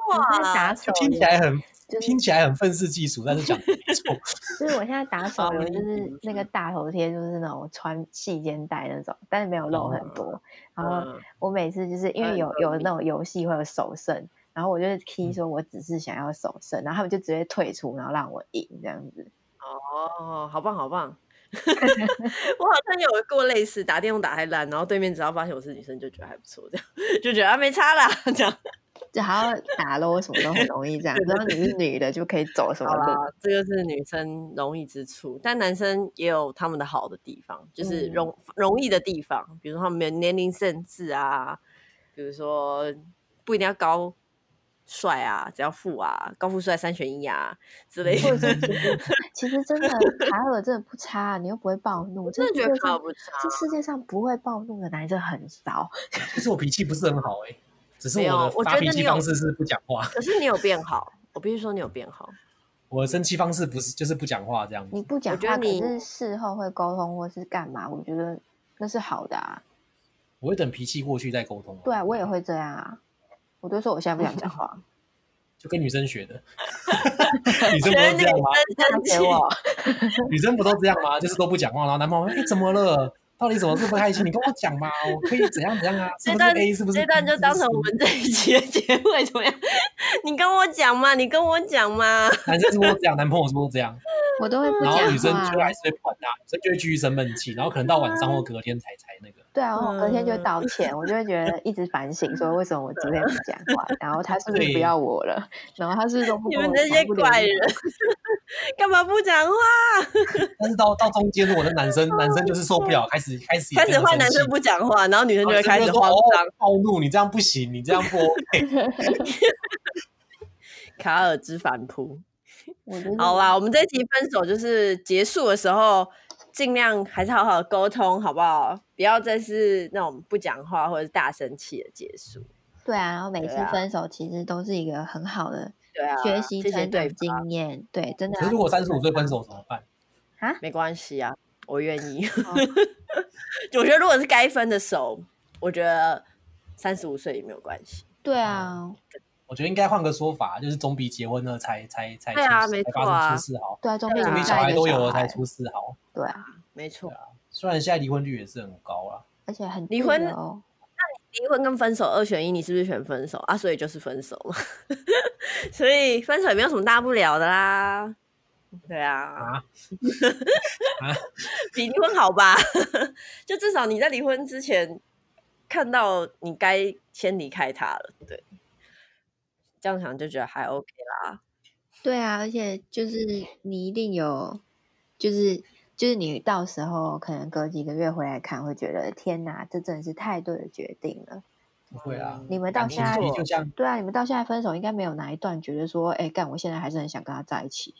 打手听起来很，听起来很愤世嫉俗，但是讲错。[LAUGHS] 就是我现在打手游，就是那个大头贴，就是那种穿细肩带那种，但是没有露很多。然后我每次就是因为有有那种游戏会有首胜，然后我就 key 说我只是想要首胜，然后他们就直接退出，然后让我赢这样子。哦，好棒，好棒。[LAUGHS] 我好像有过类似打电话打太烂，然后对面只要发现我是女生，就觉得还不错，这样就觉得啊没差啦，这样就好像打咯什么都很容易，这样只要你是女的就可以走什么的。这个是女生容易之处，但男生也有他们的好的地方，就是容、嗯、容易的地方，比如说他们没有年龄限制啊，比如说不一定要高。帅啊，只要富啊，高富帅三选一啊之类的。[LAUGHS] 其实真的卡尔真的不差，你又不会暴怒，真的觉得卡尔不差。这世界上不会暴怒的男生很少。其实我脾气不是很好哎、欸，只是我的发脾气方式是不讲话。可是你有变好，我必须说你有变好。[LAUGHS] 我的生气方式不是就是不讲话这样子。你不讲话，可是事后会沟通或是干嘛？我觉得那是好的啊。我会等脾气过去再沟通。对啊，我也会这样啊。我都说我现在不想讲话，[LAUGHS] 就跟女生学的。[LAUGHS] 女生不都这样吗？女生不都这样吗？就是都不讲话，然后男朋友说：“哎，怎么了？到底什么是不开心？你跟我讲嘛，我可以怎样怎样啊？[LAUGHS] 这段是 A？是不是？这段就当成我们这一期的结尾怎么样？你跟我讲嘛，你跟我讲嘛。男生是不是都这样？男朋友是不是都这样？我都会不讲。然后女生就还是会管他，女生就会继续生闷气，然后可能到晚上或隔天才才那个。对啊，我隔天就道歉，我就会觉得一直反省，说为什么我昨天不讲话，然后他是不是不要我了？然后他是不是都不跟我讲？你们这些怪人，[LAUGHS] [LAUGHS] 干嘛不讲话？[LAUGHS] 但是到到中间，我的男生男生就是受不了，开始开始开始换男生不讲话，然后女生就会开始慌张暴怒，你这样不行，你这样不 OK。卡尔之反扑，好啦，我们这一集分手就是结束的时候。尽量还是好好的沟通，好不好？不要再是那种不讲话或者是大生气的结束。对啊，然后每次分手其实都是一个很好的学习成长经验。对，对，真的。可是如果三十五岁分手怎么办？啊，没关系啊，我愿意。哦、[LAUGHS] 我觉得如果是该分的手，我觉得三十五岁也没有关系。对啊。我觉得应该换个说法，就是总比结婚了才才才对啊，没错啊，出事好。对啊，总比小孩都有了才出事好。对啊，没错。虽然现在离婚率也是很高啊，而且很离婚哦。那你离婚跟分手二选一，你是不是选分手啊？所以就是分手嘛。[LAUGHS] 所以分手也没有什么大不了的啦。对啊。啊？[LAUGHS] 比离婚好吧？[LAUGHS] 就至少你在离婚之前看到你该先离开他了，对。这样想就觉得还 OK 啦，对啊，而且就是你一定有，就是就是你到时候可能隔几个月回来看，会觉得天哪，这真的是太对的决定了。不会啊，你们到现在就这样，对啊，你们到现在分手应该没有哪一段觉得说，哎，干，我现在还是很想跟他在一起。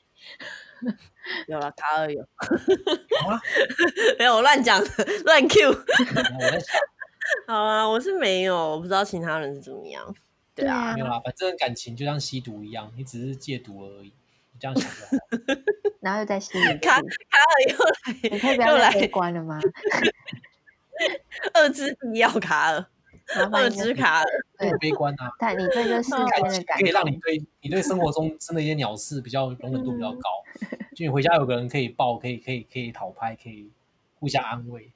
[LAUGHS] 有了，卡尔有，[LAUGHS] 没有我乱讲乱 Q。好啊，我是没有，我不知道其他人是怎么样。对啊，没有啦，反正感情就像吸毒一样，你只是戒毒而已，你这样想就好。[LAUGHS] 然后又在吸卡卡尔又来，你可以不要再悲观了吗？[LAUGHS] 二之必要卡尔，二之卡尔，对，悲观啊。但你对这世间的感可以让你对你对生活中真的一些鸟事比较容忍度比较高，就你回家有个人可以抱，可以可以可以讨拍，可以互相安慰。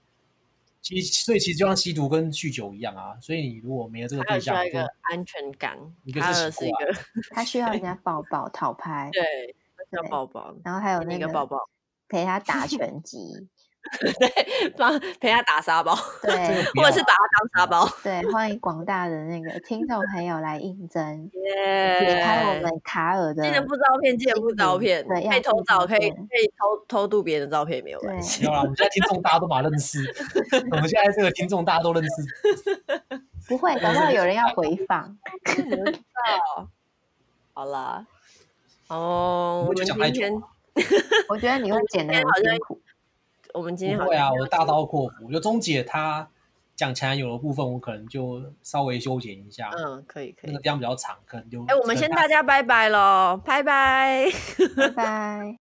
其实，所以其实就像吸毒跟酗酒一样啊。所以你如果没有这个对象，一个安全感，一个是一个，他需要人家抱抱讨 [LAUGHS] 拍，对，需要抱抱，然后还有那个抱抱陪他打拳击。[LAUGHS] [LAUGHS] 对，帮陪他打沙包，对，[LAUGHS] 或者是把他当沙包。对，欢迎广大的那个听众朋友来应征，耶！解开我们卡尔的。记得附照片，记得附照片，对，可以偷照，可以可以偷偷渡别人的照片，没有关系。没有啦，我们现在听众大家都把他认识，我们现在这个听众大家都认识。[LAUGHS] 不会，等到有人要回放。好啦，哦，我们今天，我觉得你会剪得很辛苦。我们今天不会啊，我大刀阔斧。就钟姐她讲前男友的部分，我可能就稍微修剪一下。嗯，可以可以。那个地方比较长，可能就。哎，我们先大家拜拜喽，拜拜，拜拜。